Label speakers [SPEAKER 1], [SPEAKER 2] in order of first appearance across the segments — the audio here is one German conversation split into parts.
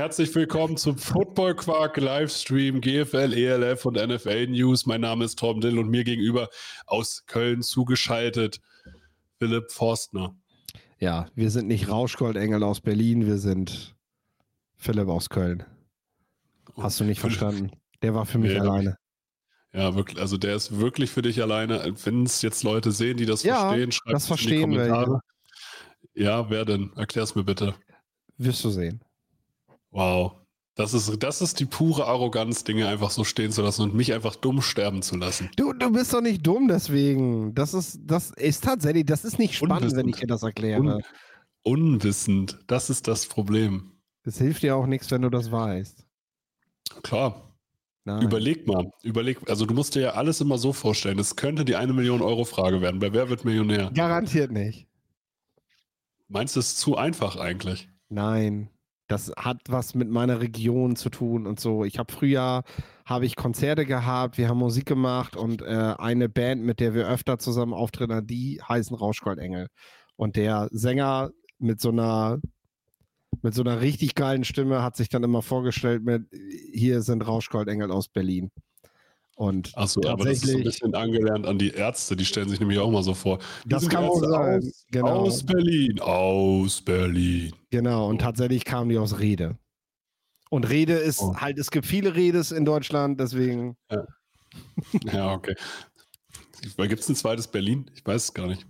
[SPEAKER 1] Herzlich willkommen zum Football Quark Livestream GFL, ELF und NFL News. Mein Name ist Tom Dill und mir gegenüber aus Köln zugeschaltet Philipp Forstner.
[SPEAKER 2] Ja, wir sind nicht Rauschgoldengel aus Berlin, wir sind Philipp aus Köln. Hast du nicht verstanden? Der war für mich
[SPEAKER 1] Nee,
[SPEAKER 2] alleine.
[SPEAKER 1] Ja, wirklich, also der ist wirklich für dich alleine. Wenn es jetzt Leute sehen, die das
[SPEAKER 2] Ja,
[SPEAKER 1] verstehen, schreibt
[SPEAKER 2] das
[SPEAKER 1] es in die
[SPEAKER 2] verstehen wir,
[SPEAKER 1] Kommentare. Ja, wer denn? Erklär's mir bitte.
[SPEAKER 2] Wirst du sehen.
[SPEAKER 1] Wow. Das ist, das ist die pure Arroganz, Dinge einfach so stehen zu lassen und mich einfach dumm sterben zu lassen.
[SPEAKER 2] Du, du bist doch nicht dumm deswegen. Das ist, das ist tatsächlich, das ist nicht spannend, wenn ich dir das erkläre.
[SPEAKER 1] Un unwissend, das ist das Problem.
[SPEAKER 2] Es hilft dir auch nichts, wenn du das weißt.
[SPEAKER 1] Klar,
[SPEAKER 2] Nein.
[SPEAKER 1] überleg mal. Überleg, also du musst dir ja alles immer so vorstellen. Es könnte die eine Million Euro Frage werden. Bei Wer wird Millionär?
[SPEAKER 2] Garantiert nicht.
[SPEAKER 1] Meinst du, es ist zu einfach eigentlich?
[SPEAKER 2] Nein. Das hat was mit meiner Region zu tun und so. Ich habe früher habe ich Konzerte gehabt, wir haben Musik gemacht und äh, eine Band, mit der wir öfter zusammen auftreten, die heißen Rauschgoldengel. Und der Sänger mit so einer mit so einer richtig geilen Stimme hat sich dann immer vorgestellt mit hier sind Rauschgoldengel aus Berlin. Und
[SPEAKER 1] Achso, aber das ist ein bisschen angelernt an die Ärzte. Die stellen sich nämlich auch mal so vor. Wir
[SPEAKER 2] das kann
[SPEAKER 1] Ärzte
[SPEAKER 2] sein.
[SPEAKER 1] Aus,
[SPEAKER 2] Genau.
[SPEAKER 1] aus Berlin, aus Berlin.
[SPEAKER 2] Genau, und tatsächlich kamen die aus Rede. Und Rede ist
[SPEAKER 1] Oh.
[SPEAKER 2] halt, es gibt viele Redes in Deutschland, deswegen.
[SPEAKER 1] Ja, okay. Gibt es ein zweites Berlin? Ich weiß es gar nicht.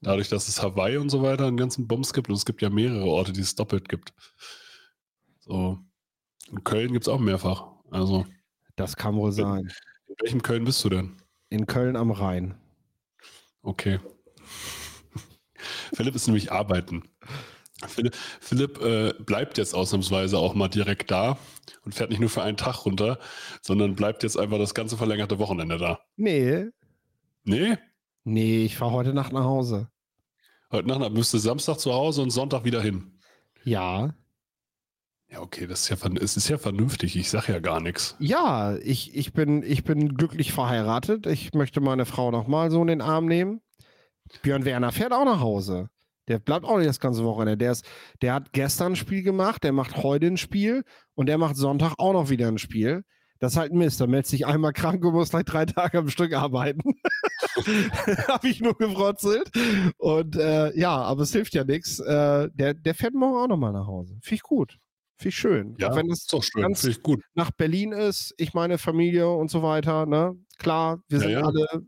[SPEAKER 1] Dadurch, dass es Hawaii und so weiter einen ganzen Bums gibt und es gibt ja mehrere Orte, die es doppelt gibt. So. In Köln gibt es auch mehrfach. Also,
[SPEAKER 2] Das kann wohl sein.
[SPEAKER 1] in welchem Köln bist du denn?
[SPEAKER 2] In Köln am Rhein.
[SPEAKER 1] Okay. Philipp ist nämlich arbeiten. Philipp, Philipp äh, bleibt jetzt ausnahmsweise auch mal direkt da und fährt nicht nur für einen Tag runter, sondern bleibt jetzt einfach das ganze verlängerte Wochenende da.
[SPEAKER 2] Nee,
[SPEAKER 1] Nee?
[SPEAKER 2] nee, ich fahre heute Nacht nach Hause.
[SPEAKER 1] Heute Nacht du Samstag zu Hause und Sonntag wieder hin.
[SPEAKER 2] Ja.
[SPEAKER 1] Ja, okay, das ist ja, es ist ja vernünftig. Ich sag ja gar nichts.
[SPEAKER 2] Ja, ich, ich, bin, ich bin glücklich verheiratet. Ich möchte meine Frau nochmal so in den Arm nehmen. Björn Werner fährt auch nach Hause. Der bleibt auch nicht das ganze Wochenende. Der, ist, der hat gestern ein Spiel gemacht, der macht heute ein Spiel und der macht Sonntag auch noch wieder ein Spiel. Das ist halt Mist. Da meldet sich einmal krank und muss gleich drei Tage am Stück arbeiten. Habe ich nur gefrotzelt. Und äh, ja, aber es hilft ja nichts. Äh, der, der fährt morgen auch nochmal nach Hause. Finde ich gut. Finde ich schön.
[SPEAKER 1] Ja,
[SPEAKER 2] wenn es
[SPEAKER 1] doch schön.
[SPEAKER 2] ganz-
[SPEAKER 1] gut.
[SPEAKER 2] nach Berlin ist, ich meine Familie und so weiter, ne? Klar, wir
[SPEAKER 1] Ja,
[SPEAKER 2] sind
[SPEAKER 1] ja.
[SPEAKER 2] alle,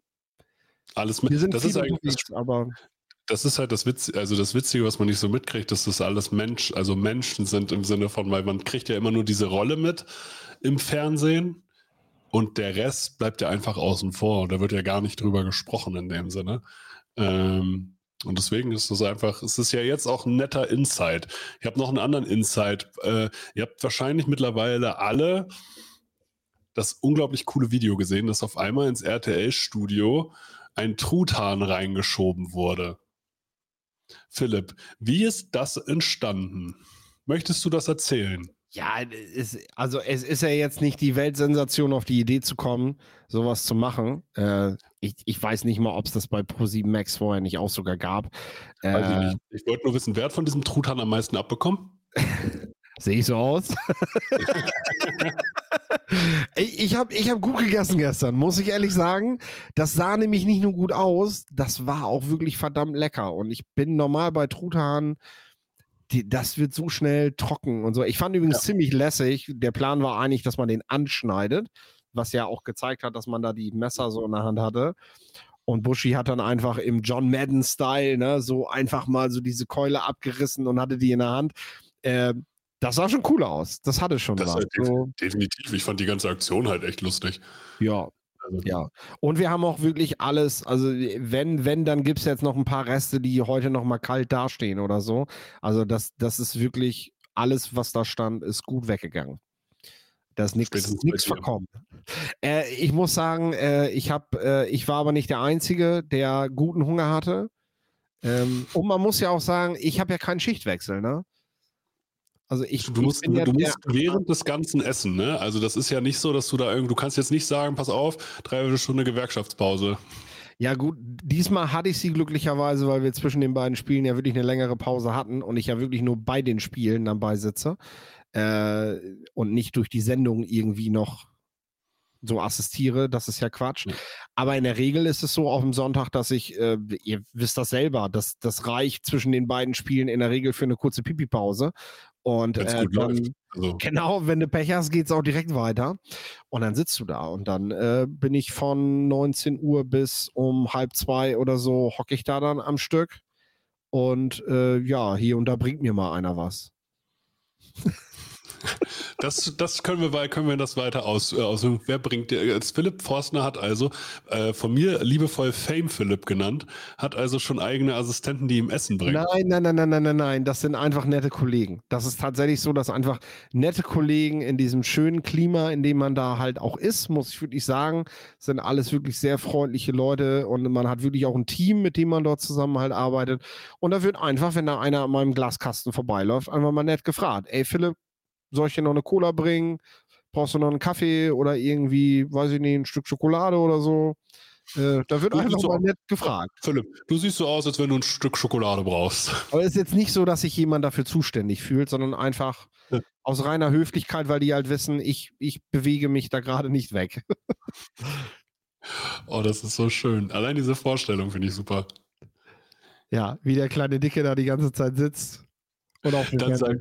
[SPEAKER 1] Alles mit.
[SPEAKER 2] wir sind
[SPEAKER 1] das ist eigentlich das,
[SPEAKER 2] unterwegs, aber
[SPEAKER 1] das ist halt das Witzige, also das Witzige, was man nicht so mitkriegt, dass das alles Mensch, also Menschen sind im Sinne von, weil man kriegt ja immer nur diese Rolle mit im Fernsehen und der Rest bleibt ja einfach außen vor da wird ja gar nicht drüber gesprochen in dem Sinne. Ähm, und deswegen ist es einfach, es ist ja jetzt auch ein netter Insight. Ich habe noch einen anderen Insight. Äh, ihr habt wahrscheinlich mittlerweile alle das unglaublich coole Video gesehen, dass auf einmal ins RTL-Studio ein Truthahn reingeschoben wurde. Philipp, wie ist das entstanden? Möchtest du das erzählen?
[SPEAKER 2] ja, es, also es ist ja jetzt nicht die Weltsensation, auf die Idee zu kommen, sowas zu machen. Äh, ich, ich weiß nicht mal, ob es das bei Pro7 Max vorher nicht auch sogar gab.
[SPEAKER 1] Weiß ich
[SPEAKER 2] Äh.
[SPEAKER 1] Ich wollte nur wissen, wer hat von diesem Truthahn am meisten abbekommen?
[SPEAKER 2] Sehe ich so aus? ich ich habe ich hab gut gegessen gestern, muss ich ehrlich sagen. Das sah nämlich nicht nur gut aus, das war auch wirklich verdammt lecker. Und ich bin normal bei Truthahn, die, das wird so schnell trocken und so. Ich fand übrigens ziemlich lässig. Der Plan war eigentlich, dass man den anschneidet, was ja auch gezeigt hat, dass man da die Messer so in der Hand hatte. Und Bushi hat dann einfach im John Madden-Style, ne, so einfach mal so diese Keule abgerissen und hatte die in der Hand. Äh, das sah schon cool aus. Das hatte schon
[SPEAKER 1] Das
[SPEAKER 2] was.
[SPEAKER 1] halt
[SPEAKER 2] So,
[SPEAKER 1] Definitiv. Ich fand die ganze Aktion halt echt lustig.
[SPEAKER 2] ja,
[SPEAKER 1] Also,
[SPEAKER 2] ja. Und wir haben auch wirklich alles, also wenn, wenn, dann gibt es jetzt noch ein paar Reste, die heute noch mal kalt dastehen oder so. Also das, das ist wirklich alles, was da stand, ist gut weggegangen. Da ist nichts verkommen. Äh, ich muss sagen, äh, ich, hab, äh, ich war aber nicht der Einzige, der guten Hunger hatte. Ähm, und man muss ja auch sagen, ich habe ja keinen Schichtwechsel, ne? Also ich,
[SPEAKER 1] Du musst,
[SPEAKER 2] ja
[SPEAKER 1] du musst während des Ganzen essen, ne? Also das ist ja nicht so, dass du da irgendwie, du kannst jetzt nicht sagen, pass auf, dreiviertel Stunde Gewerkschaftspause.
[SPEAKER 2] Ja, gut, diesmal hatte ich sie glücklicherweise, weil wir zwischen den beiden Spielen ja wirklich eine längere Pause hatten und ich ja wirklich nur bei den Spielen dabei sitze äh, und nicht durch die Sendung irgendwie noch so assistiere, das ist ja Quatsch. Ja. Aber in der Regel ist es so auf dem Sonntag, dass ich, äh, ihr wisst das selber, dass das reicht zwischen den beiden Spielen in der Regel für eine kurze Pipi-Pause. Und äh, dann, also. genau, wenn du Pech hast, geht es auch direkt weiter. Und dann sitzt du da und dann äh, bin ich von 19 Uhr bis um halb zwei oder so, hocke ich da dann am Stück. Und äh, ja, hier und da bringt mir mal einer was.
[SPEAKER 1] Das, das können wir, können wir das weiter aus, äh, aus wer bringt jetzt Philipp Forstner hat also äh, von mir liebevoll Fame Philipp genannt, hat also schon eigene Assistenten, die ihm Essen bringen.
[SPEAKER 2] Nein, nein, nein, nein, nein, nein, nein, das sind einfach nette Kollegen. Das ist tatsächlich so, dass einfach nette Kollegen in diesem schönen Klima, in dem man da halt auch ist, muss ich wirklich sagen, sind alles wirklich sehr freundliche Leute und man hat wirklich auch ein Team, mit dem man dort zusammen halt arbeitet. Und da wird einfach, wenn da einer an meinem Glaskasten vorbeiläuft, einfach mal nett gefragt, ey Philipp, soll ich dir noch eine Cola bringen? Brauchst du noch einen Kaffee oder irgendwie, weiß ich nicht, ein Stück Schokolade oder so? Äh, da wird du einfach mal nett gefragt.
[SPEAKER 1] Philipp, du siehst so aus, als wenn du ein Stück Schokolade brauchst.
[SPEAKER 2] Aber es ist jetzt nicht so, dass sich jemand dafür zuständig fühlt, sondern einfach ja. aus reiner Höflichkeit, weil die halt wissen, ich, ich bewege mich da gerade nicht weg.
[SPEAKER 1] oh, das ist so schön. Allein diese Vorstellung finde ich super.
[SPEAKER 2] Ja, wie der kleine Dicke da die ganze Zeit sitzt.
[SPEAKER 1] Und auch dann sagen,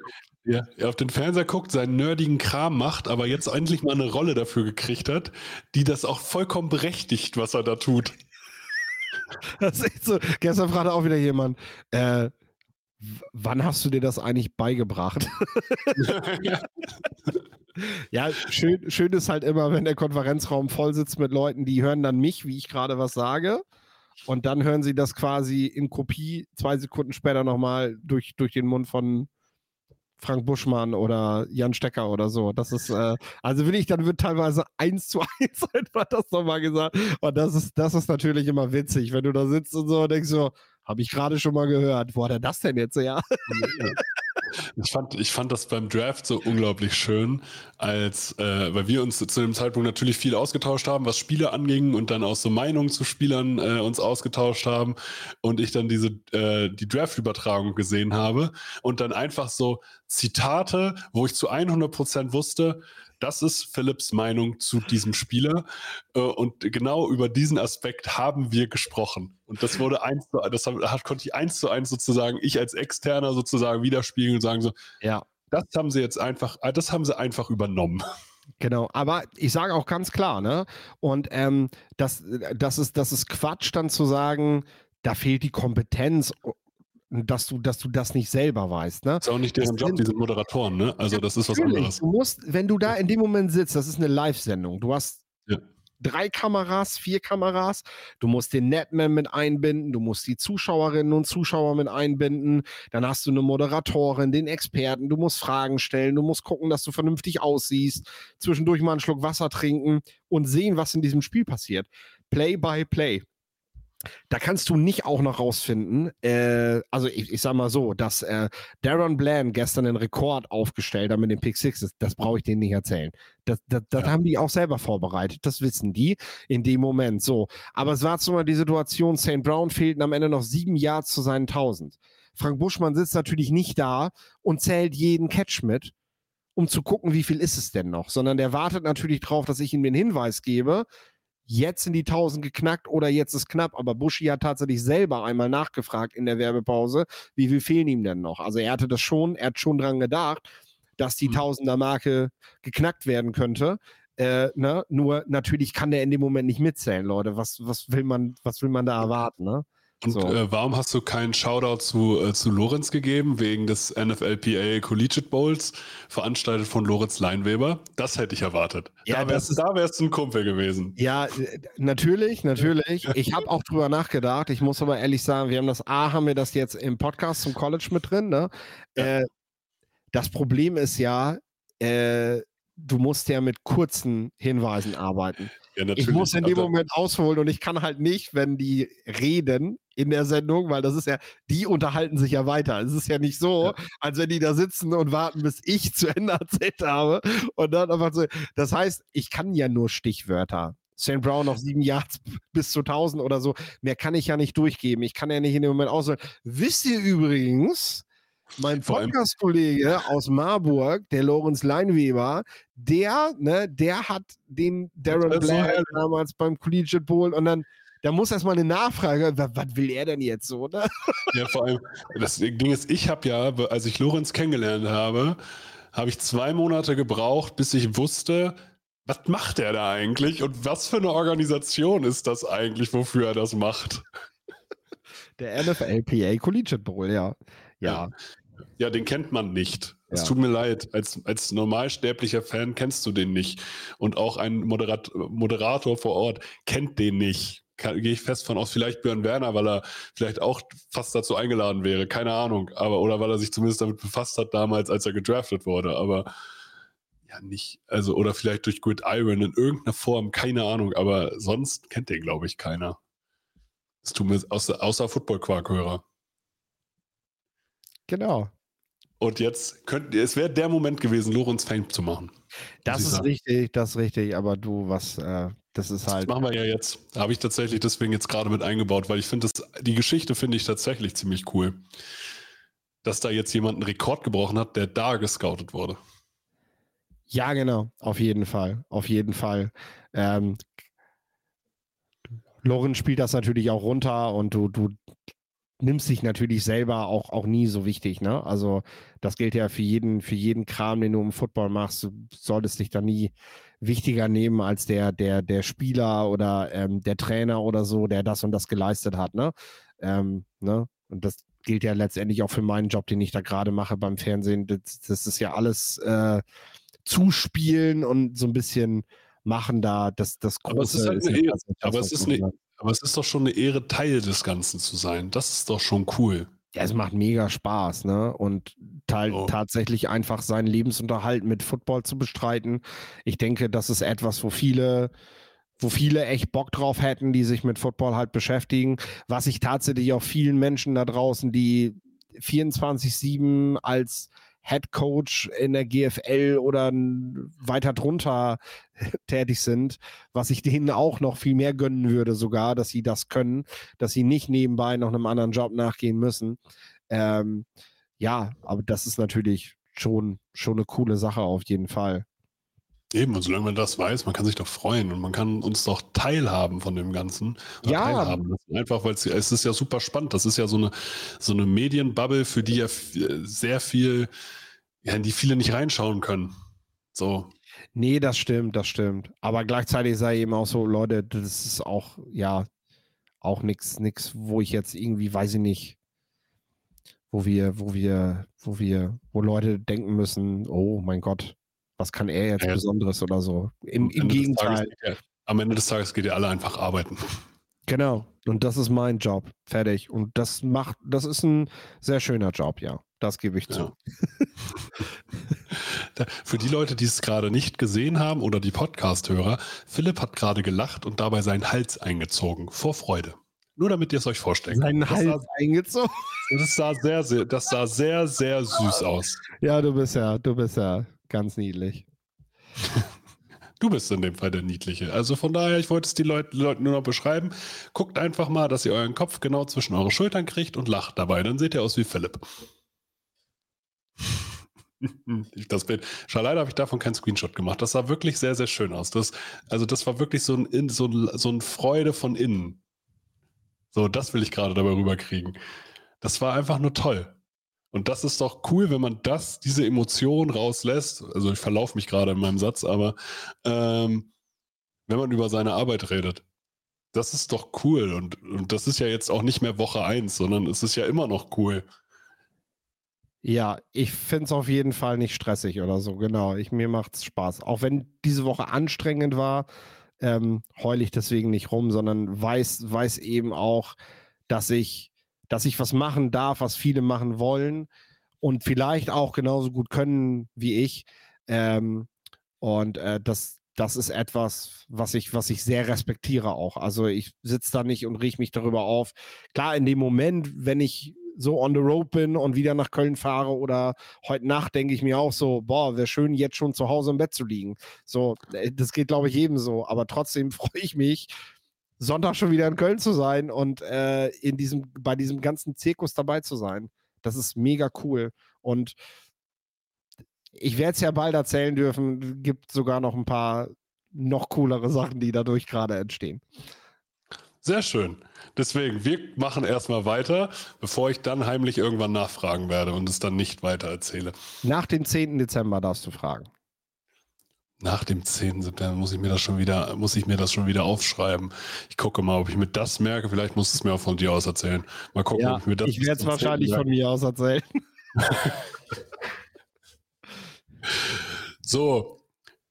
[SPEAKER 1] ja, er auf den Fernseher guckt, seinen nerdigen Kram macht, aber jetzt endlich mal eine Rolle dafür gekriegt hat, die das auch vollkommen berechtigt, was er da tut.
[SPEAKER 2] Das ist so. Gestern fragte auch wieder jemand, äh, wann hast du dir das eigentlich beigebracht? ja, schön, schön ist halt immer, wenn der Konferenzraum voll sitzt mit Leuten, die hören dann mich, wie ich gerade was sage. Und dann hören sie das quasi in Kopie zwei Sekunden später nochmal durch, durch den Mund von Frank Buschmann oder Jan Stecker oder so. Das ist, äh, also will ich, dann wird teilweise eins zu eins einfach das nochmal gesagt. Und das ist, das ist natürlich immer witzig, wenn du da sitzt und so und denkst so, habe ich gerade schon mal gehört. Wo hat er das denn jetzt ja?
[SPEAKER 1] Ich fand, ich fand das beim Draft so unglaublich schön, als äh, weil wir uns zu dem Zeitpunkt natürlich viel ausgetauscht haben, was Spiele anging und dann auch so Meinungen zu Spielern äh, uns ausgetauscht haben und ich dann diese äh, die Draft-Übertragung gesehen habe und dann einfach so Zitate, wo ich zu 100 Prozent wusste, das ist Philips Meinung zu diesem Spieler. Äh, und genau über diesen Aspekt haben wir gesprochen. Und das wurde eins zu, das hat, konnte ich eins zu eins sozusagen, ich als Externer sozusagen widerspiegeln und sagen so, ja, das haben sie jetzt einfach, äh, das haben sie einfach übernommen.
[SPEAKER 2] Genau, aber ich sage auch ganz klar, ne? Und ähm, das, das, ist, das ist Quatsch, dann zu sagen, da fehlt die Kompetenz dass du, dass du das nicht selber weißt. Ne?
[SPEAKER 1] Das ist auch nicht deren Job, diese Moderatoren, ne? Also das ist was anderes.
[SPEAKER 2] Du musst, wenn du da in dem Moment sitzt, das ist eine Live-Sendung. Du hast ja. drei Kameras, vier Kameras. Du musst den Netman mit einbinden, du musst die Zuschauerinnen und Zuschauer mit einbinden. Dann hast du eine Moderatorin, den Experten. Du musst Fragen stellen, du musst gucken, dass du vernünftig aussiehst. Zwischendurch mal einen Schluck Wasser trinken und sehen, was in diesem Spiel passiert. Play by Play. Da kannst du nicht auch noch rausfinden, äh, also ich, ich sag mal so, dass äh, Darren Bland gestern einen Rekord aufgestellt hat mit den Pick Sixes, das brauche ich denen nicht erzählen. Das, das, das ja. haben die auch selber vorbereitet, das wissen die in dem Moment so. Aber es war zum Beispiel die Situation, St. Brown fehlten am Ende noch sieben Yards zu seinen 1000. Frank Buschmann sitzt natürlich nicht da und zählt jeden Catch mit, um zu gucken, wie viel ist es denn noch, sondern der wartet natürlich drauf, dass ich ihm den Hinweis gebe, jetzt sind die 1000 geknackt oder jetzt ist knapp. Aber Buschi hat tatsächlich selber einmal nachgefragt in der Werbepause, wie viel fehlen ihm denn noch? Also er hatte das schon, er hat schon dran gedacht, dass die mhm. Tausender-Marke geknackt werden könnte. Äh, ne? Nur natürlich kann der in dem Moment nicht mitzählen, Leute. Was, was, will, man, was will man da erwarten? Ne?
[SPEAKER 1] Und so. äh, warum hast du keinen Shoutout zu, äh, zu Lorenz gegeben, wegen des NFLPA Collegiate Bowls, veranstaltet von Lorenz Leinweber? Das hätte ich erwartet. Ja, da wärst, da wärst du ein Kumpel gewesen.
[SPEAKER 2] Ja, äh, natürlich, natürlich. Ich habe auch drüber nachgedacht. Ich muss aber ehrlich sagen, wir haben das A, haben wir das jetzt im Podcast zum College mit drin. Ne? Ja. Äh, das Problem ist ja, äh, du musst ja mit kurzen Hinweisen arbeiten. Ja, ich muss in dem also Moment ausholen und ich kann halt nicht, wenn die reden in der Sendung, weil das ist ja, die unterhalten sich ja weiter. Es ist ja nicht so, ja. als wenn die da sitzen und warten, bis ich zu Ende erzählt habe und dann einfach so. Das heißt, ich kann ja nur Stichwörter St. Brown noch sieben Yards bis zu 1000 oder so. Mehr kann ich ja nicht durchgeben. Ich kann ja nicht in dem Moment auswählen. Wisst ihr übrigens, mein Podcast-Kollege aus Marburg, der Lorenz Leinweber, der, ne, der hat den Darren Blair damals beim Collegiate Bowl und dann da muss erstmal eine Nachfrage, was, will er denn jetzt so, ne?
[SPEAKER 1] Ja, vor allem, das Ding ist, ich habe ja, als ich Lorenz kennengelernt habe, habe ich zwei Monate gebraucht, bis ich wusste, was macht er da eigentlich und was für eine Organisation ist das eigentlich, wofür er das macht?
[SPEAKER 2] Der NFLPA Collegiate Bowl, ja. Ja.
[SPEAKER 1] Ja, den kennt man nicht. Es ja. tut mir leid. Als, als normalsterblicher Fan kennst du den nicht. Und auch ein Moderat Moderator vor Ort kennt den nicht. Gehe ich fest von aus, vielleicht Björn Werner, weil er vielleicht auch fast dazu eingeladen wäre. Keine Ahnung. Aber, oder weil er sich zumindest damit befasst hat damals, als er gedraftet wurde. Aber ja, nicht. Also, oder vielleicht durch Grid Iron in irgendeiner Form. Keine Ahnung. Aber sonst kennt den, glaube ich, keiner. Das tut mir außer, außer Football-Quark-Hörer.
[SPEAKER 2] Genau.
[SPEAKER 1] Und jetzt könnte es wäre der Moment gewesen, Lorenz Fame zu machen.
[SPEAKER 2] Das ist sagen. richtig, das ist richtig, aber du, was, äh, das ist halt.
[SPEAKER 1] Das machen wir ja jetzt. Habe ich tatsächlich deswegen jetzt gerade mit eingebaut, weil ich finde, die Geschichte finde ich tatsächlich ziemlich cool. Dass da jetzt jemand einen Rekord gebrochen hat, der da gescoutet wurde.
[SPEAKER 2] Ja, genau, auf jeden Fall. Auf jeden Fall. Ähm, Lorenz spielt das natürlich auch runter und du, du nimmst dich natürlich selber auch, auch nie so wichtig, ne? Also das gilt ja für jeden, für jeden Kram, den du im Football machst. Du solltest dich da nie wichtiger nehmen als der, der, der Spieler oder ähm, der Trainer oder so, der das und das geleistet hat, ne? Ähm, ne? Und das gilt ja letztendlich auch für meinen Job, den ich da gerade mache beim Fernsehen. Das, das ist ja alles äh, zuspielen und so ein bisschen machen da das, das
[SPEAKER 1] Große. Aber es ist, halt ist eine, aber es ist eine, aber es ist doch schon eine Ehre, Teil des Ganzen zu sein. Das ist doch schon cool.
[SPEAKER 2] Es macht mega Spaß, ne? Und oh. tatsächlich einfach seinen Lebensunterhalt mit Football zu bestreiten. Ich denke, das ist etwas, wo viele, wo viele echt Bock drauf hätten, die sich mit Football halt beschäftigen. Was ich tatsächlich auch vielen Menschen da draußen, die 24-7 als Head Coach in der GFL oder weiter drunter tätig sind, was ich denen auch noch viel mehr gönnen würde, sogar, dass sie das können, dass sie nicht nebenbei noch einem anderen Job nachgehen müssen. Ähm, ja, aber das ist natürlich schon, schon eine coole Sache auf jeden Fall.
[SPEAKER 1] Eben, und solange man das weiß, man kann sich doch freuen und man kann uns doch teilhaben von dem Ganzen.
[SPEAKER 2] Ja. Teilhaben
[SPEAKER 1] Einfach, weil es ist ja super spannend. Das ist ja so eine, so eine Medienbubble, für die ja sehr viel, ja, in die viele nicht reinschauen können. So.
[SPEAKER 2] Nee, das stimmt, das stimmt. Aber gleichzeitig sei eben auch so, Leute, das ist auch, ja, auch nichts, nix, wo ich jetzt irgendwie, weiß ich nicht, wo wir, wo wir, wo wir, wo Leute denken müssen, oh mein Gott, was kann er jetzt ja. Besonderes oder so. Im, im Gegenteil.
[SPEAKER 1] Tages, am Ende des Tages geht ihr alle einfach arbeiten.
[SPEAKER 2] Genau. Und das ist mein Job. Fertig. Und das macht, das ist ein sehr schöner Job, ja. Das gebe ich zu.
[SPEAKER 1] Ja. Für die Leute, die es gerade nicht gesehen haben oder die Podcast-Hörer, Philipp hat gerade gelacht und dabei seinen Hals eingezogen. Vor Freude. Nur damit ihr es euch vorstellt.
[SPEAKER 2] Seinen Hals sah, eingezogen?
[SPEAKER 1] Das sah sehr, sehr, das sah sehr, sehr süß aus.
[SPEAKER 2] Ja, du bist ja, du bist ja Ganz niedlich.
[SPEAKER 1] Du bist in dem Fall der Niedliche. Also von daher, ich wollte es die Leute, Leuten nur noch beschreiben. Guckt einfach mal, dass ihr euren Kopf genau zwischen eure Schultern kriegt und lacht dabei. Dann seht ihr aus wie Philipp. Das Bild. Leider habe ich davon keinen Screenshot gemacht. Das sah wirklich sehr, sehr schön aus. Das, also, das war wirklich so ein, so, ein, so ein Freude von innen. So, das will ich gerade dabei rüberkriegen. Das war einfach nur toll. Und das ist doch cool, wenn man das, diese Emotion rauslässt. Also ich verlaufe mich gerade in meinem Satz, aber ähm, wenn man über seine Arbeit redet. Das ist doch cool. Und, und das ist ja jetzt auch nicht mehr Woche 1, sondern es ist ja immer noch cool.
[SPEAKER 2] Ja, ich finde es auf jeden Fall nicht stressig oder so, genau. Ich, mir macht es Spaß. Auch wenn diese Woche anstrengend war, ähm, heule ich deswegen nicht rum, sondern weiß, weiß eben auch, dass ich dass ich was machen darf, was viele machen wollen und vielleicht auch genauso gut können wie ich. Ähm, und äh, das, das ist etwas, was ich, was ich sehr respektiere auch. Also ich sitze da nicht und rieche mich darüber auf. Klar, in dem Moment, wenn ich so on the road bin und wieder nach Köln fahre oder heute Nacht denke ich mir auch so, boah, wäre schön, jetzt schon zu Hause im Bett zu liegen. So, äh, das geht, glaube ich, jedem so. Aber trotzdem freue ich mich, Sonntag schon wieder in Köln zu sein und äh, in diesem, bei diesem ganzen Zirkus dabei zu sein. Das ist mega cool. Und ich werde es ja bald erzählen dürfen, gibt sogar noch ein paar noch coolere Sachen, die dadurch gerade entstehen.
[SPEAKER 1] Sehr schön. Deswegen, wir machen erstmal weiter, bevor ich dann heimlich irgendwann nachfragen werde und es dann nicht weiter erzähle.
[SPEAKER 2] Nach dem 10. Dezember darfst du fragen.
[SPEAKER 1] Nach dem 10. September muss ich mir das schon wieder, muss ich mir das schon wieder aufschreiben. Ich gucke mal, ob ich mir das merke. Vielleicht muss es mir auch von dir aus erzählen. Mal gucken,
[SPEAKER 2] ja,
[SPEAKER 1] ob ich mir das.
[SPEAKER 2] Ich werde es wahrscheinlich von mir aus erzählen.
[SPEAKER 1] so,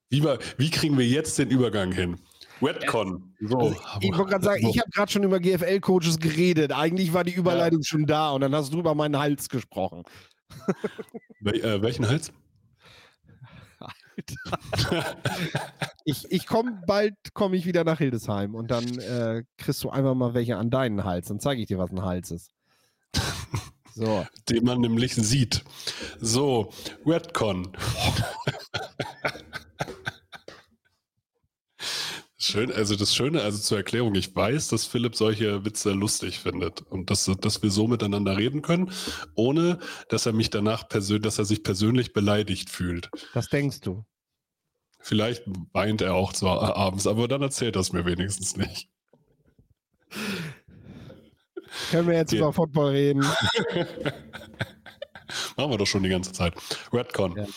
[SPEAKER 1] wie, wie kriegen wir jetzt den Übergang hin? Redcon. So. Also
[SPEAKER 2] ich wollte gerade sagen, ich habe gerade schon über GFL-Coaches geredet. Eigentlich war die Überleitung ja. schon da und dann hast du über meinen Hals gesprochen.
[SPEAKER 1] Wel äh, welchen Hals?
[SPEAKER 2] ich ich komme bald komme ich wieder nach Hildesheim und dann äh, kriegst du einfach mal welche an deinen Hals. Dann zeige ich dir, was ein Hals ist.
[SPEAKER 1] So. Den man nämlich sieht. So, Redcon. Schön, also das Schöne, also zur Erklärung, ich weiß, dass Philipp solche Witze lustig findet und dass, dass wir so miteinander reden können, ohne dass er mich danach persönlich, dass er sich persönlich beleidigt fühlt.
[SPEAKER 2] Was denkst du?
[SPEAKER 1] Vielleicht weint er auch zwar abends, aber dann erzählt er es mir wenigstens nicht.
[SPEAKER 2] Können wir jetzt okay. über Football reden?
[SPEAKER 1] Machen wir doch schon die ganze Zeit. Redcon.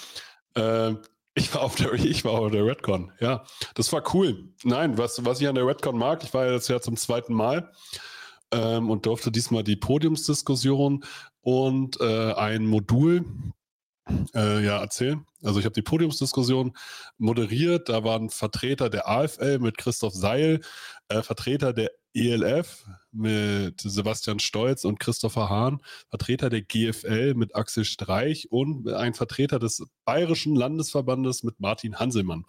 [SPEAKER 1] Ja. Äh, ich war auf der, ich war auf der Redcon, ja. Das war cool. Nein, was, was ich an der Redcon mag, ich war ja jetzt ja zum zweiten Mal ähm, und durfte diesmal die Podiumsdiskussion und äh, ein Modul äh, ja, erzählen. Also ich habe die Podiumsdiskussion moderiert. Da waren Vertreter der AFL mit Christoph Seil, äh, Vertreter der ELF mit Sebastian Stolz und Christopher Hahn, Vertreter der GFL mit Axel Streich und ein Vertreter des Bayerischen Landesverbandes mit Martin Hanselmann.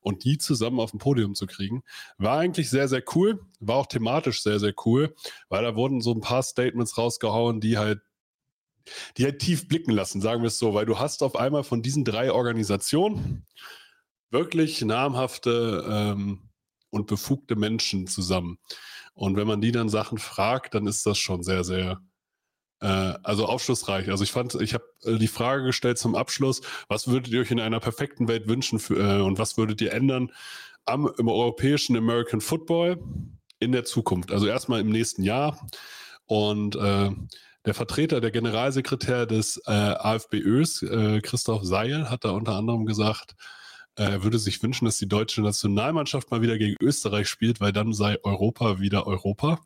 [SPEAKER 1] Und die zusammen auf dem Podium zu kriegen, war eigentlich sehr, sehr cool. War auch thematisch sehr, sehr cool, weil da wurden so ein paar Statements rausgehauen, die halt die halt tief blicken lassen, sagen wir es so, weil du hast auf einmal von diesen drei Organisationen wirklich namhafte ähm, und befugte Menschen zusammen. Und wenn man die dann Sachen fragt, dann ist das schon sehr, sehr, äh, also aufschlussreich. Also ich fand, ich habe äh, die Frage gestellt zum Abschluss, was würdet ihr euch in einer perfekten Welt wünschen für, äh, und was würdet ihr ändern am, im europäischen American Football in der Zukunft? Also erstmal im nächsten Jahr. Und äh, der Vertreter, der Generalsekretär des äh, AFBÖs, äh, Christoph Seil, hat da unter anderem gesagt, er würde sich wünschen, dass die deutsche Nationalmannschaft mal wieder gegen Österreich spielt, weil dann sei Europa wieder Europa.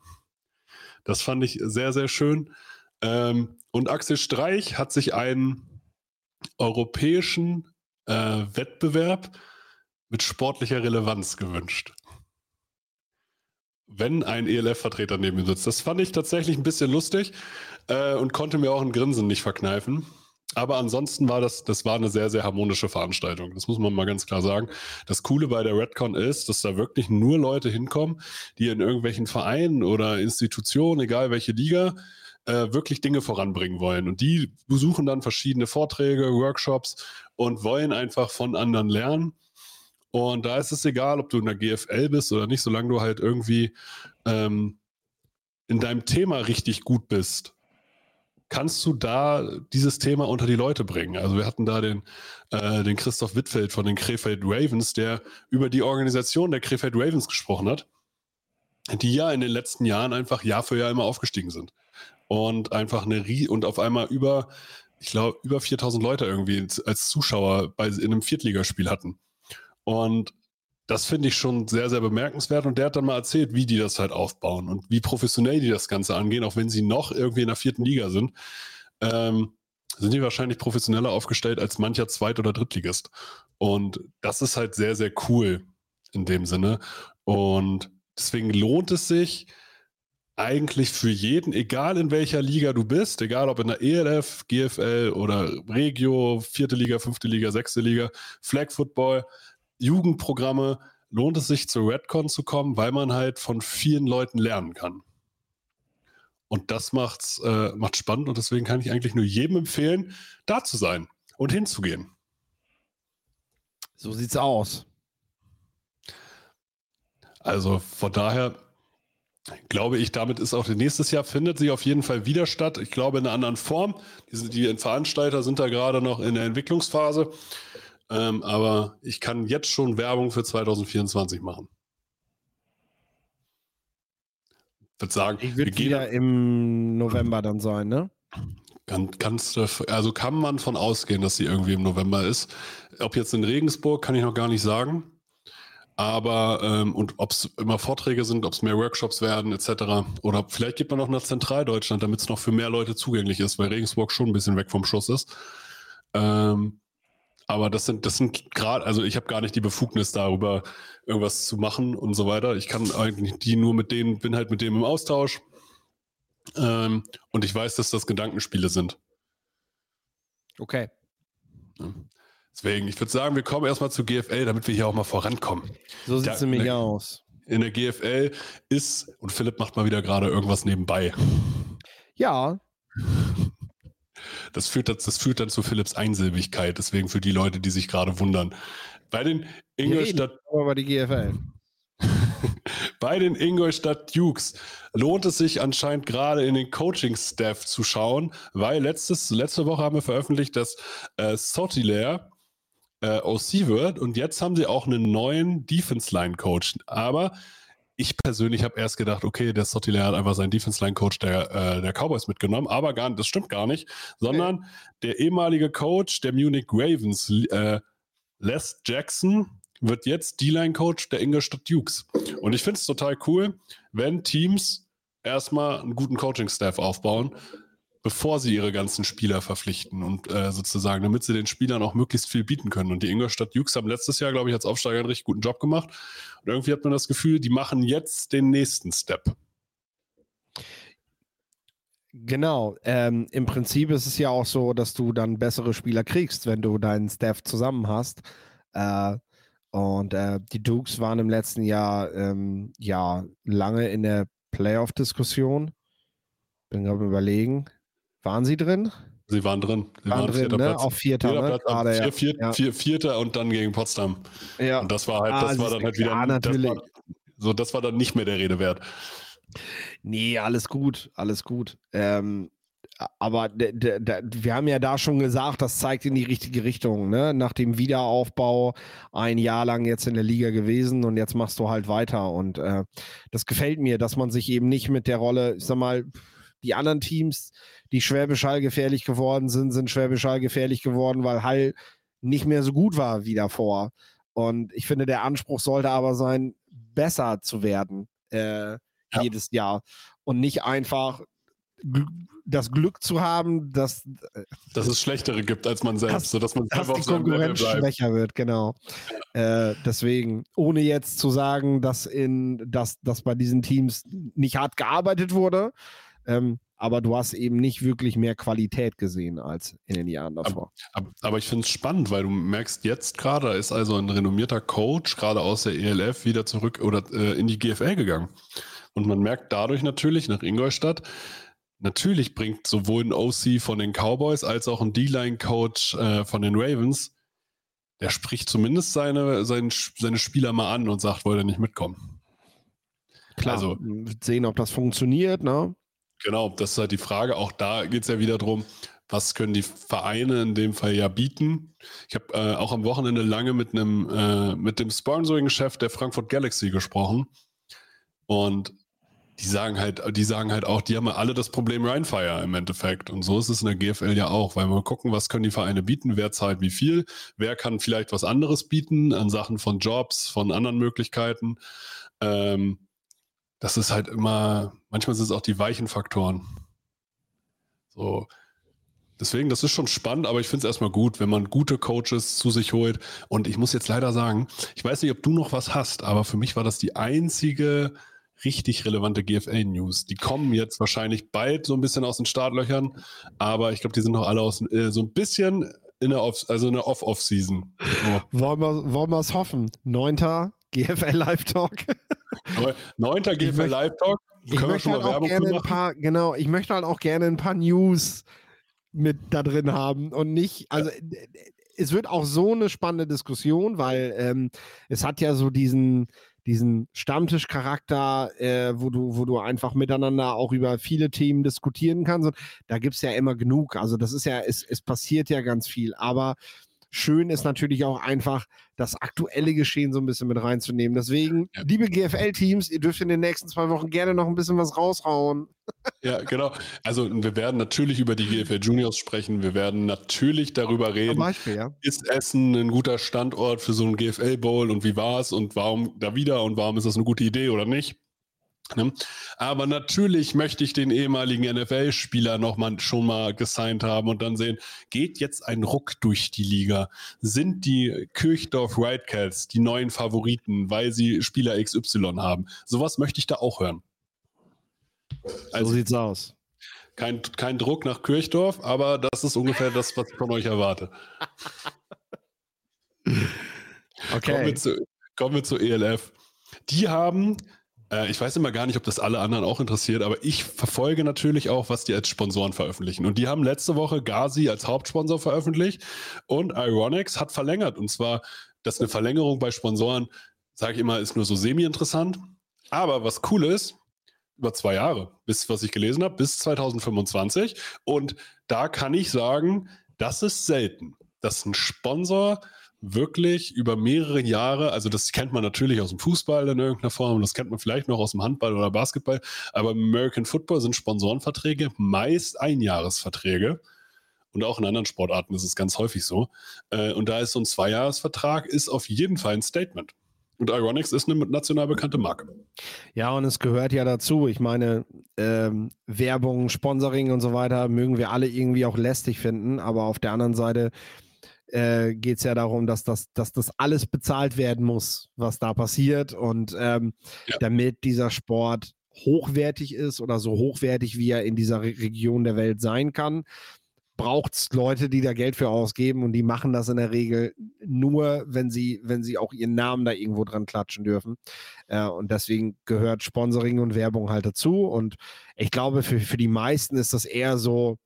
[SPEAKER 1] Das fand ich sehr, sehr schön. Ähm, und Axel Streich hat sich einen europäischen äh, Wettbewerb mit sportlicher Relevanz gewünscht. Wenn ein ELF-Vertreter neben ihm sitzt. Das fand ich tatsächlich ein bisschen lustig äh, und konnte mir auch ein Grinsen nicht verkneifen. Aber ansonsten war das, das war eine sehr, sehr harmonische Veranstaltung. Das muss man mal ganz klar sagen. Das Coole bei der Redcon ist, dass da wirklich nur Leute hinkommen, die in irgendwelchen Vereinen oder Institutionen, egal welche Liga, äh, wirklich Dinge voranbringen wollen. Und die besuchen dann verschiedene Vorträge, Workshops und wollen einfach von anderen lernen. Und da ist es egal, ob du in der GFL bist oder nicht, solange du halt irgendwie ähm, in deinem Thema richtig gut bist kannst du da dieses Thema unter die Leute bringen? Also wir hatten da den, äh, den Christoph Wittfeld von den Krefeld Ravens, der über die Organisation der Krefeld Ravens gesprochen hat, die ja in den letzten Jahren einfach Jahr für Jahr immer aufgestiegen sind. Und einfach eine Rie und auf einmal über, ich glaube, über 4000 Leute irgendwie als Zuschauer bei, in einem Viertligaspiel hatten. Und das finde ich schon sehr, sehr bemerkenswert. Und der hat dann mal erzählt, wie die das halt aufbauen und wie professionell die das Ganze angehen, auch wenn sie noch irgendwie in der vierten Liga sind. Ähm, sind die wahrscheinlich professioneller aufgestellt als mancher Zweit- oder Drittligist. Und das ist halt sehr, sehr cool in dem Sinne. Und deswegen lohnt es sich eigentlich für jeden, egal in welcher Liga du bist, egal ob in der ELF, GFL oder Regio, vierte Liga, fünfte Liga, sechste Liga, Flag Football, Jugendprogramme lohnt es sich zu Redcon zu kommen, weil man halt von vielen Leuten lernen kann. Und das macht's, äh, macht spannend und deswegen kann ich eigentlich nur jedem empfehlen, da zu sein und hinzugehen.
[SPEAKER 2] So sieht's aus.
[SPEAKER 1] Also von daher glaube ich, damit ist auch nächstes Jahr findet sie auf jeden Fall wieder statt. Ich glaube in einer anderen Form. Die, die Veranstalter sind da gerade noch in der Entwicklungsphase. Ähm, aber ich kann jetzt schon Werbung für 2024 machen.
[SPEAKER 2] Ich würde sagen, ich würde wieder im November dann sein, ne?
[SPEAKER 1] Kann, kannst, also kann man von ausgehen, dass sie irgendwie im November ist. Ob jetzt in Regensburg, kann ich noch gar nicht sagen. Aber, ähm, und ob es immer Vorträge sind, ob es mehr Workshops werden, etc. Oder vielleicht geht man noch nach Zentraldeutschland, damit es noch für mehr Leute zugänglich ist, weil Regensburg schon ein bisschen weg vom Schuss ist. Ähm, aber das sind, das sind gerade, also ich habe gar nicht die Befugnis darüber, irgendwas zu machen und so weiter. Ich kann eigentlich die nur mit denen, bin halt mit denen im Austausch. Ähm, und ich weiß, dass das Gedankenspiele sind.
[SPEAKER 2] Okay.
[SPEAKER 1] Deswegen, ich würde sagen, wir kommen erstmal zu GFL, damit wir hier auch mal vorankommen.
[SPEAKER 2] So sieht es nämlich aus.
[SPEAKER 1] In der GFL ist, und Philipp macht mal wieder gerade irgendwas nebenbei.
[SPEAKER 2] Ja.
[SPEAKER 1] Das führt, das führt dann zu Philipps Einsilbigkeit, deswegen für die Leute, die sich gerade wundern. Bei den Ingolstadt.
[SPEAKER 2] Aber die GFL.
[SPEAKER 1] Bei den Ingolstadt Dukes lohnt es sich anscheinend gerade in den Coaching-Staff zu schauen, weil letztes, letzte Woche haben wir veröffentlicht, dass äh, Sotilair äh, OC wird und jetzt haben sie auch einen neuen Defense-Line-Coach. Aber ich persönlich habe erst gedacht, okay, der Sotilair hat einfach seinen Defense-Line-Coach der, äh, der Cowboys mitgenommen, aber gar, das stimmt gar nicht, sondern okay. der ehemalige Coach der Munich Ravens, äh, Les Jackson, wird jetzt D-Line-Coach der Ingolstadt Dukes. Und ich finde es total cool, wenn Teams erstmal einen guten Coaching-Staff aufbauen, bevor sie ihre ganzen Spieler verpflichten und äh, sozusagen, damit sie den Spielern auch möglichst viel bieten können. Und die Ingolstadt Dukes haben letztes Jahr, glaube ich, als Aufsteiger einen richtig guten Job gemacht. Und irgendwie hat man das Gefühl, die machen jetzt den nächsten Step.
[SPEAKER 2] Genau. Ähm, Im Prinzip ist es ja auch so, dass du dann bessere Spieler kriegst, wenn du deinen Staff zusammen hast. Äh, und äh, die Dukes waren im letzten Jahr ähm, ja lange in der Playoff-Diskussion. Bin gerade überlegen. Waren sie drin?
[SPEAKER 1] Sie waren drin. Sie
[SPEAKER 2] waren, waren drin, ne? Platz. Auf Vierter, ne?
[SPEAKER 1] Platz, Gerade, vier, vier, ja. vier, Vierter und dann gegen Potsdam. Ja. Und das war halt, das ah, war dann halt wieder. Ja,
[SPEAKER 2] natürlich.
[SPEAKER 1] Das war, so, das war dann nicht mehr der Rede wert.
[SPEAKER 2] Nee, alles gut, alles gut. Ähm, aber wir haben ja da schon gesagt, das zeigt in die richtige Richtung. Ne? Nach dem Wiederaufbau ein Jahr lang jetzt in der Liga gewesen und jetzt machst du halt weiter. Und äh, das gefällt mir, dass man sich eben nicht mit der Rolle, ich sag mal, die anderen Teams, die Schwäbisch Hall gefährlich geworden sind, sind Schwäbisch Hall gefährlich geworden, weil Hall nicht mehr so gut war wie davor. Und ich finde, der Anspruch sollte aber sein, besser zu werden äh, ja. jedes Jahr und nicht einfach das Glück zu haben, dass,
[SPEAKER 1] dass es schlechtere gibt als man selbst, dass, sodass man
[SPEAKER 2] dass die Konkurrenz schwächer wird, genau. Äh, deswegen, ohne jetzt zu sagen, dass in dass, dass bei diesen Teams nicht hart gearbeitet wurde, ähm, aber du hast eben nicht wirklich mehr Qualität gesehen als in den Jahren davor.
[SPEAKER 1] Aber, aber ich finde es spannend, weil du merkst jetzt gerade, da ist also ein renommierter Coach gerade aus der ELF wieder zurück oder äh, in die GFL gegangen. Und man merkt dadurch natürlich nach Ingolstadt, natürlich bringt sowohl ein OC von den Cowboys als auch ein D-Line-Coach äh, von den Ravens, der spricht zumindest seine, seine, seine Spieler mal an und sagt, wollt ihr nicht mitkommen.
[SPEAKER 2] Klar, also, sehen, ob das funktioniert, ne?
[SPEAKER 1] Genau, das ist halt die Frage. Auch da geht es ja wieder darum, was können die Vereine in dem Fall ja bieten. Ich habe äh, auch am Wochenende lange mit einem äh, mit dem Sponsoring-Chef der Frankfurt Galaxy gesprochen. Und die sagen halt, die sagen halt auch, die haben alle das Problem Rheinfire im Endeffekt. Und so ist es in der GFL ja auch, weil wir gucken, was können die Vereine bieten, wer zahlt wie viel, wer kann vielleicht was anderes bieten an Sachen von Jobs, von anderen Möglichkeiten. Ähm, das ist halt immer, manchmal sind es auch die weichen Faktoren. So. Deswegen, das ist schon spannend, aber ich finde es erstmal gut, wenn man gute Coaches zu sich holt. Und ich muss jetzt leider sagen, ich weiß nicht, ob du noch was hast, aber für mich war das die einzige richtig relevante GFL-News. Die kommen jetzt wahrscheinlich bald so ein bisschen aus den Startlöchern, aber ich glaube, die sind noch alle aus, äh, so ein bisschen in der Off, also in der Off-Off-Season.
[SPEAKER 2] Oh. Wollen wir es hoffen? Neunter GFL Live Talk.
[SPEAKER 1] Neunter GFL Live Talk.
[SPEAKER 2] ich möchte halt auch gerne ein paar, genau, ich möchte halt auch gerne ein paar News mit da drin haben und nicht, also ja. es wird auch so eine spannende Diskussion, weil ähm, es hat ja so diesen, diesen Stammtischcharakter, äh, wo du, wo du einfach miteinander auch über viele Themen diskutieren kannst. Und da gibt es ja immer genug. Also das ist ja, es, es passiert ja ganz viel. Aber schön ist natürlich auch einfach, das aktuelle Geschehen so ein bisschen mit reinzunehmen. Deswegen, ja. liebe GFL-Teams, ihr dürft in den nächsten zwei Wochen gerne noch ein bisschen was raushauen.
[SPEAKER 1] Ja, genau. Also wir werden natürlich über die GFL Juniors sprechen. Wir werden natürlich darüber reden,
[SPEAKER 2] Beispiel, ja.
[SPEAKER 1] ist Essen ein guter Standort für so einen GFL Bowl und wie war es und warum da wieder und warum ist das eine gute Idee oder nicht? Ne? Aber natürlich möchte ich den ehemaligen NFL-Spieler noch mal schon mal gesigned haben und dann sehen, geht jetzt ein Ruck durch die Liga? Sind die Kirchdorf Wildcats die neuen Favoriten, weil sie Spieler XY haben? Sowas möchte ich da auch hören.
[SPEAKER 2] Also, so sieht's aus.
[SPEAKER 1] Kein, kein Druck nach Kirchdorf, aber das ist ungefähr das, was ich von euch erwarte. Okay. Kommen wir zu, kommen wir zu ELF. Die haben äh, ich weiß immer gar nicht, ob das alle anderen auch interessiert, aber ich verfolge natürlich auch, was die als Sponsoren veröffentlichen. Und die haben letzte Woche Gazi als Hauptsponsor veröffentlicht und Ironics hat verlängert. Und zwar, dass eine Verlängerung bei Sponsoren, sage ich immer, ist nur so semi-interessant. Aber was cool ist, über zwei Jahre, bis was ich gelesen habe, bis 2025. Und da kann ich sagen, das ist selten, dass ein Sponsor wirklich über mehrere Jahre, also das kennt man natürlich aus dem Fußball in irgendeiner Form, das kennt man vielleicht noch aus dem Handball oder Basketball, aber American Football sind Sponsorenverträge meist Einjahresverträge. Und auch in anderen Sportarten ist es ganz häufig so. Äh, und da ist so ein Zweijahresvertrag, ist auf jeden Fall ein Statement. Und Ironics ist eine national bekannte Marke.
[SPEAKER 2] Ja, und es gehört ja dazu. Ich meine, ähm, Werbung, Sponsoring und so weiter mögen wir alle irgendwie auch lästig finden. Aber auf der anderen Seite äh, geht es ja darum, dass das, dass das alles bezahlt werden muss, was da passiert. Und ähm, ja. damit dieser Sport hochwertig ist oder so hochwertig, wie er in dieser Re Region der Welt sein kann, braucht es Leute, die da Geld für ausgeben und die machen das in der Regel nur, wenn sie, wenn sie auch ihren Namen da irgendwo dran klatschen dürfen. Äh, und deswegen gehört Sponsoring und Werbung halt dazu. Und ich glaube, für, für die meisten ist das eher so,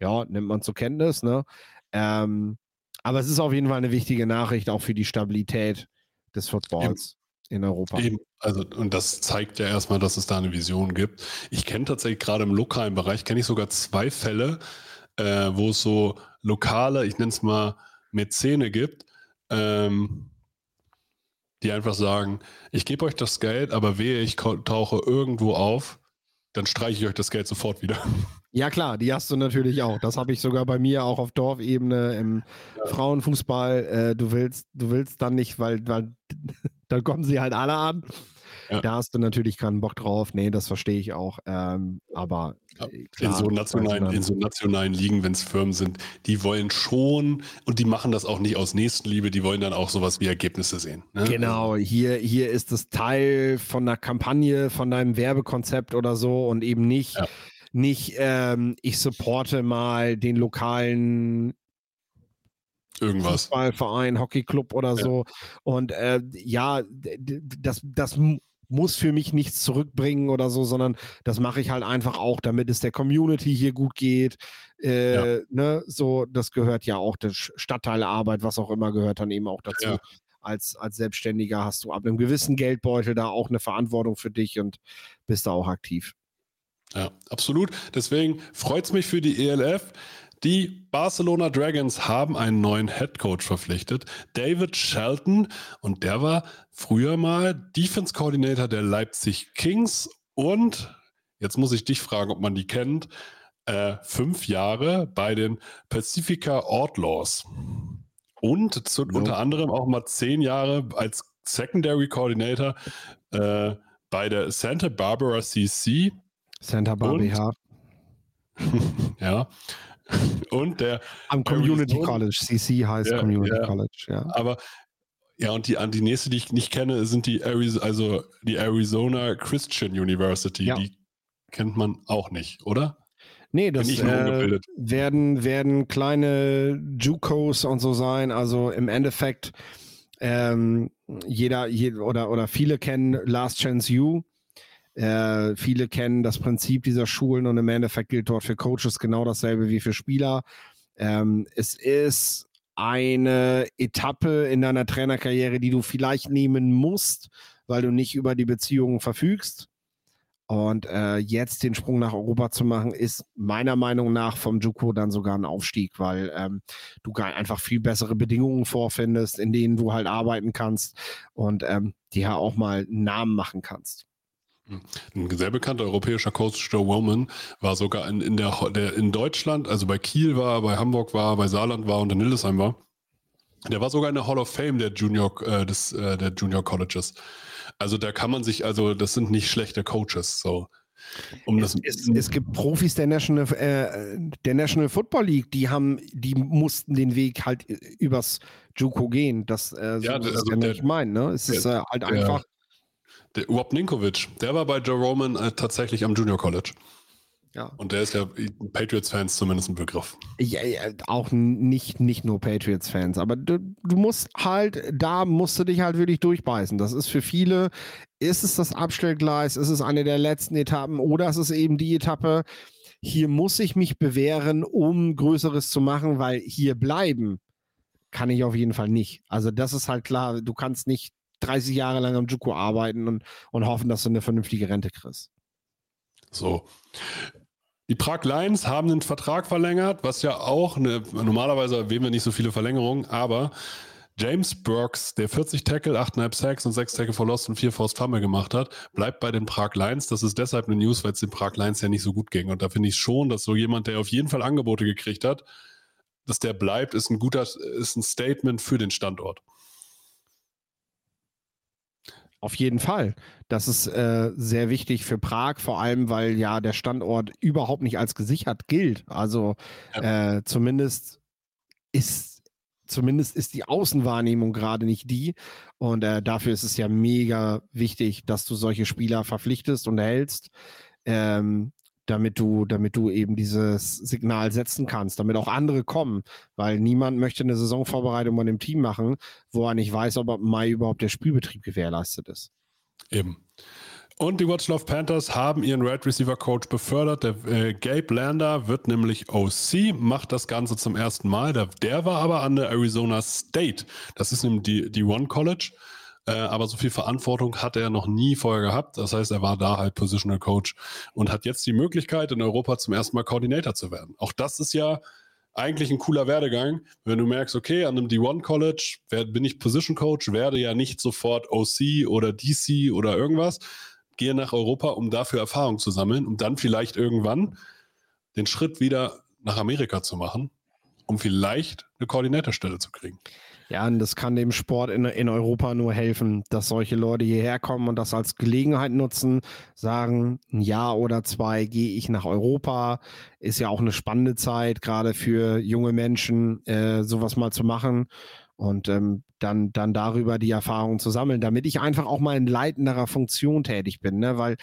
[SPEAKER 2] ja, nimmt man zur Kenntnis, ne? Ähm, aber es ist auf jeden Fall eine wichtige Nachricht auch für die Stabilität des Footballs Eben. in Europa.
[SPEAKER 1] Eben. Also, und das zeigt ja erstmal, dass es da eine Vision gibt. Ich kenne tatsächlich gerade im lokalen Bereich, kenne ich sogar zwei Fälle, äh, wo es so lokale, ich nenne es mal Mäzene gibt, ähm, die einfach sagen, ich gebe euch das Geld, aber wehe, ich tauche irgendwo auf, dann streiche ich euch das Geld sofort wieder.
[SPEAKER 2] Ja klar, die hast du natürlich auch. Das habe ich sogar bei mir auch auf Dorfebene im ja. Frauenfußball. Äh, du willst, du willst dann nicht, weil, weil dann kommen sie halt alle an. Ja. Da hast du natürlich keinen Bock drauf. Nee, das verstehe ich auch. Ähm, aber
[SPEAKER 1] ja, äh, klar, in, so nationalen, in so nationalen Ligen, wenn es Firmen sind, die wollen schon und die machen das auch nicht aus Nächstenliebe, die wollen dann auch sowas wie Ergebnisse sehen.
[SPEAKER 2] Ne? Genau, hier, hier ist es Teil von einer Kampagne, von deinem Werbekonzept oder so und eben nicht, ja. nicht ähm, ich supporte mal den lokalen
[SPEAKER 1] irgendwas.
[SPEAKER 2] Fußballverein, Hockeyclub oder ja. so. Und äh, ja, das, das muss für mich nichts zurückbringen oder so, sondern das mache ich halt einfach auch, damit es der Community hier gut geht. Äh, ja. ne, so, das gehört ja auch, der Stadtteilarbeit, was auch immer, gehört dann eben auch dazu. Ja. Als, als Selbstständiger hast du ab einem gewissen Geldbeutel da auch eine Verantwortung für dich und bist da auch aktiv.
[SPEAKER 1] Ja, absolut. Deswegen freut es mich für die ELF. Die Barcelona Dragons haben einen neuen Head Coach verpflichtet, David Shelton, und der war früher mal Defense Coordinator der Leipzig Kings und jetzt muss ich dich fragen, ob man die kennt, äh, fünf Jahre bei den Pacifica Outlaws und zu, no. unter anderem auch mal zehn Jahre als Secondary Coordinator äh, bei der Santa Barbara CC.
[SPEAKER 2] Santa Barbara.
[SPEAKER 1] ja. Und der.
[SPEAKER 2] Am Community Arizona, College. CC heißt ja, Community ja, College, ja.
[SPEAKER 1] Aber ja, und die, die nächste, die ich nicht kenne, sind die, Arizona, also die Arizona Christian University. Ja. Die kennt man auch nicht, oder?
[SPEAKER 2] Nee, das äh, werden, werden kleine Jukos und so sein. Also im Endeffekt, ähm, jeder, jeder oder, oder viele kennen Last Chance U Äh, viele kennen das Prinzip dieser Schulen und im Endeffekt gilt dort für Coaches genau dasselbe wie für Spieler. Ähm, es ist eine Etappe in deiner Trainerkarriere, die du vielleicht nehmen musst, weil du nicht über die Beziehungen verfügst. Und äh, jetzt den Sprung nach Europa zu machen, ist meiner Meinung nach vom Juko dann sogar ein Aufstieg, weil ähm, du einfach viel bessere Bedingungen vorfindest, in denen du halt arbeiten kannst und ähm, dir auch mal einen Namen machen kannst.
[SPEAKER 1] Ein sehr bekannter europäischer Coach, Joe Roman, war sogar in, in, der, der, in Deutschland, also bei Kiel war, bei Hamburg war, bei Saarland war und in Hildesheim war. Der war sogar in der Hall of Fame der Junior, äh, des, äh, der Junior Colleges. Also da kann man sich, also das sind nicht schlechte Coaches. So.
[SPEAKER 2] Um es, es, es, gibt Profis der National, äh, der National Football League, die haben, die mussten den Weg halt übers Juko gehen. Das, äh, so, ja, das also der, ich meine. Ne? Es ist äh, halt einfach.
[SPEAKER 1] Der Wop Ninkovic, der war bei Joe Roman äh, tatsächlich am Junior College. Ja. Und der ist ja Patriots-Fans zumindest ein Begriff.
[SPEAKER 2] Ja, ja, auch nicht, nicht nur Patriots-Fans, aber du, du musst halt, da musst du dich halt wirklich durchbeißen. Das ist für viele, ist es das Abstellgleis, ist es eine der letzten Etappen oder ist es eben die Etappe, hier muss ich mich bewähren, um Größeres zu machen, weil hier bleiben kann ich auf jeden Fall nicht. Also das ist halt klar, du kannst nicht 30 Jahre lang am Juku arbeiten und, und hoffen, dass du eine vernünftige Rente kriegst.
[SPEAKER 1] So. Die Prag Lions haben den Vertrag verlängert, was ja auch eine, normalerweise erwähnen wir nicht so viele Verlängerungen, aber James Burks, der 40 Tackle, 8,5 Sacks und 6 Tackle for Lost und 4 Forced Fumble gemacht hat, bleibt bei den Prag Lions. Das ist deshalb eine News, weil es den Prag Lions ja nicht so gut ging. Und da finde ich schon, dass so jemand, der auf jeden Fall Angebote gekriegt hat, dass der bleibt, ist ein guter, ist ein Statement für den Standort.
[SPEAKER 2] Auf jeden Fall. Das ist äh, sehr wichtig für Prag, vor allem weil ja der Standort überhaupt nicht als gesichert gilt. Also ja. äh, zumindest ist zumindest ist die Außenwahrnehmung gerade nicht die. Und äh, dafür ist es ja mega wichtig, dass du solche Spieler verpflichtest und erhältst. Ähm, damit du, damit du eben dieses Signal setzen kannst, damit auch andere kommen, weil niemand möchte eine Saisonvorbereitung an dem Team machen, wo er nicht weiß, ob im Mai überhaupt der Spielbetrieb gewährleistet ist.
[SPEAKER 1] Eben. Und die Watch Love Panthers haben ihren Red Receiver Coach befördert. Der äh, Gabe Lander wird nämlich OC, macht das Ganze zum ersten Mal. Der, der war aber an der Arizona State. Das ist nämlich die, die One College. Äh, aber so viel Verantwortung hat er noch nie vorher gehabt. Das heißt, er war da halt Positional Coach und hat jetzt die Möglichkeit, in Europa zum ersten Mal Coordinator zu werden. Auch das ist ja eigentlich ein cooler Werdegang, wenn du merkst, okay, an einem D1 College bin ich Position Coach, werde ja nicht sofort OC oder DC oder irgendwas, gehe nach Europa, um dafür Erfahrung zu sammeln, um dann vielleicht irgendwann den Schritt wieder nach Amerika zu machen, um vielleicht eine Koordinatorstelle zu kriegen.
[SPEAKER 2] Ja, und das kann dem Sport in, in Europa nur helfen, dass solche Leute hierher kommen und das als Gelegenheit nutzen, sagen, ein Jahr oder zwei gehe ich nach Europa. Ist ja auch eine spannende Zeit, gerade für junge Menschen, äh, sowas mal zu machen und ähm, dann, dann darüber die Erfahrungen zu sammeln, damit ich einfach auch mal in leitenderer Funktion tätig bin, ne? weil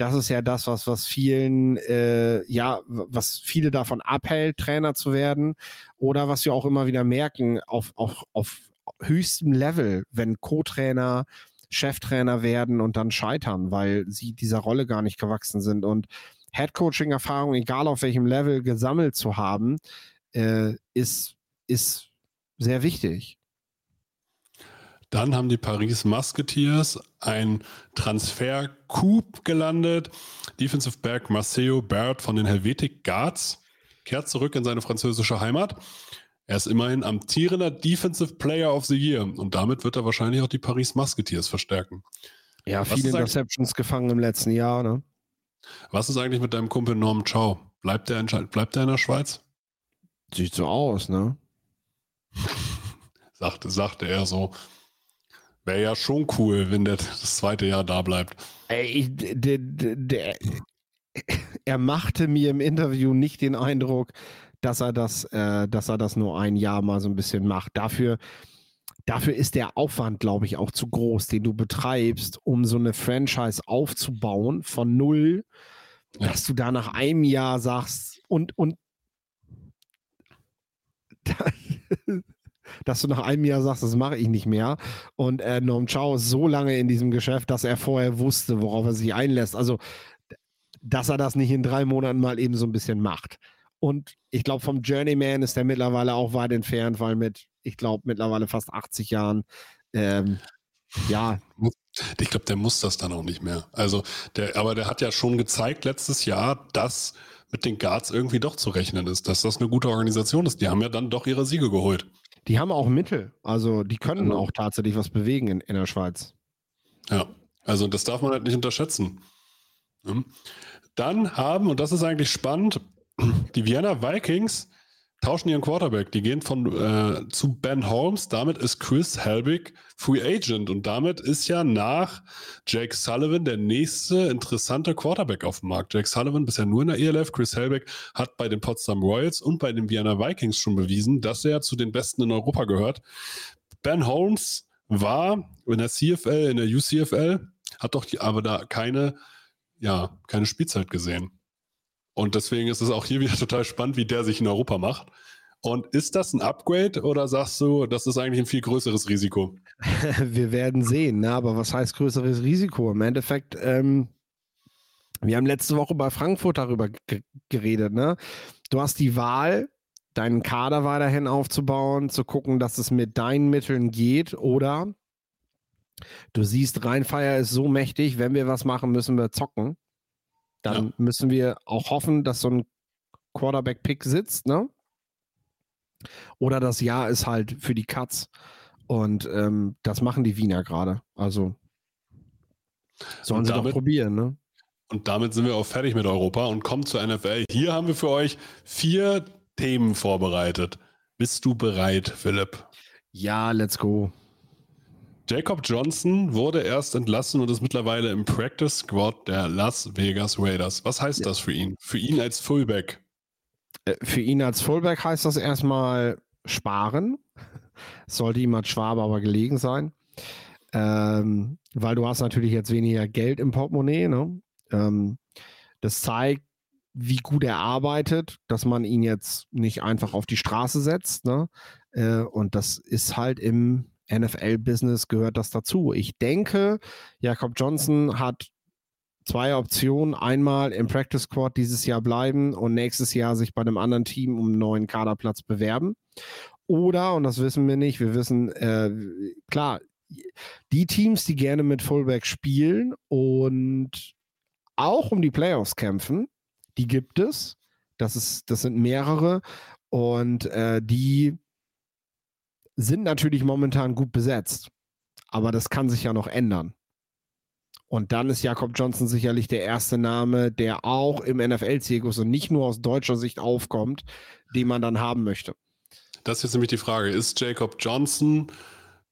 [SPEAKER 2] das ist ja das, was, was vielen, äh, ja, was viele davon abhält, Trainer zu werden. Oder was wir auch immer wieder merken, auf, auf, auf höchstem Level, wenn Co-Trainer, Cheftrainer werden und dann scheitern, weil sie dieser Rolle gar nicht gewachsen sind. Und Headcoaching-Erfahrung, egal auf welchem Level, gesammelt zu haben, äh, ist, ist sehr wichtig.
[SPEAKER 1] Dann haben die Paris Musketeers ein Transfer-Coup gelandet. Defensive Back Marceo Baird von den Helvetic Guards kehrt zurück in seine französische Heimat. Er ist immerhin amtierender Defensive Player of the Year und damit wird er wahrscheinlich auch die Paris Musketeers verstärken.
[SPEAKER 2] Ja, viele Interceptions gefangen im letzten Jahr, ne?
[SPEAKER 1] Was ist eigentlich mit deinem Kumpel Norm Chow? Bleibt er in, bleibt er in der Schweiz?
[SPEAKER 2] Sieht so aus, ne?
[SPEAKER 1] sagte, sagte er so. Wäre ja schon cool, wenn der das zweite Jahr da bleibt.
[SPEAKER 2] Ey, der, der, er machte mir im Interview nicht den Eindruck, dass er das, äh, dass er das nur ein Jahr mal so ein bisschen macht. Dafür, dafür ist der Aufwand, glaube ich, auch zu groß, den du betreibst, um so eine Franchise aufzubauen von null, ja. dass du da nach einem Jahr sagst und und dass du nach einem Jahr sagst, das mache ich nicht mehr. Und äh, Norm Chow ist so lange in diesem Geschäft, dass er vorher wusste, worauf er sich einlässt. Also, dass er das nicht in drei Monaten mal eben so ein bisschen macht. Und ich glaube, vom Journeyman ist er mittlerweile auch weit entfernt, weil mit, ich glaube, mittlerweile fast 80 Jahren, ähm, ja.
[SPEAKER 1] Ich glaube, der muss das dann auch nicht mehr. Also, der, aber der hat ja schon gezeigt letztes Jahr, dass mit den Guards irgendwie doch zu rechnen ist, dass das eine gute Organisation ist. Die haben ja dann doch ihre Siege geholt.
[SPEAKER 2] Die haben auch Mittel. Also die können genau. auch tatsächlich was bewegen in, in der Schweiz.
[SPEAKER 1] Ja, also das darf man halt nicht unterschätzen. Dann haben, und das ist eigentlich spannend, die Vienna Vikings tauschen ihren Quarterback. Die gehen von äh, zu Ben Holmes. Damit ist Chris Helbig Free Agent und damit ist ja nach Jake Sullivan der nächste interessante Quarterback auf dem Markt. Jake Sullivan bisher nur in der ELF. Chris Helbig hat bei den Potsdam Royals und bei den Vienna Vikings schon bewiesen, dass er zu den Besten in Europa gehört. Ben Holmes war in der CFL, in der UCFL, hat doch die, aber da keine, ja, keine Spielzeit gesehen. Und deswegen ist es auch hier wieder total spannend, wie der sich in Europa macht. Und ist das ein Upgrade oder sagst du, das ist eigentlich ein viel größeres Risiko?
[SPEAKER 2] Wir werden sehen, ne? aber was heißt größeres Risiko? Im Endeffekt, ähm, wir haben letzte Woche bei Frankfurt darüber geredet. Ne? Du hast die Wahl, deinen Kader weiterhin aufzubauen, zu gucken, dass es mit deinen Mitteln geht oder du siehst, Rheinfeier ist so mächtig, wenn wir was machen, müssen wir zocken dann ja. müssen wir auch hoffen, dass so ein Quarterback-Pick sitzt, ne? Oder das Jahr ist halt für die Cuts. Und ähm, das machen die Wiener gerade. Also sollen und sie damit, doch probieren, ne?
[SPEAKER 1] Und damit sind wir auch fertig mit Europa und kommen zur NFL. Hier haben wir für euch vier Themen vorbereitet. Bist du bereit, Philipp?
[SPEAKER 2] Ja, let's go.
[SPEAKER 1] Jacob Johnson wurde erst entlassen und ist mittlerweile im Practice Squad der Las Vegas Raiders. Was heißt das für ihn? Für ihn als Fullback?
[SPEAKER 2] Äh, für ihn als Fullback heißt das erstmal sparen. Sollte ihm als Schwabe aber gelegen sein. Ähm, weil du hast natürlich jetzt weniger Geld im Portemonnaie. Ne? Ähm, das zeigt, wie gut er arbeitet, dass man ihn jetzt nicht einfach auf die Straße setzt. Ne? Äh, und das ist halt im NFL-Business gehört das dazu. Ich denke, Jakob Johnson hat zwei Optionen. Einmal im Practice Squad dieses Jahr bleiben und nächstes Jahr sich bei einem anderen Team um einen neuen Kaderplatz bewerben. Oder, und das wissen wir nicht, wir wissen, äh, klar, die Teams, die gerne mit Fullback spielen und auch um die Playoffs kämpfen, die gibt es. Das, ist, das sind mehrere. Und äh, die sind natürlich momentan gut besetzt. Aber das kann sich ja noch ändern. Und dann ist Jakob Johnson sicherlich der erste Name, der auch im NFL-Zirkus und nicht nur aus deutscher Sicht aufkommt, den man dann haben möchte.
[SPEAKER 1] Das ist jetzt nämlich die Frage. Ist Jacob Johnson,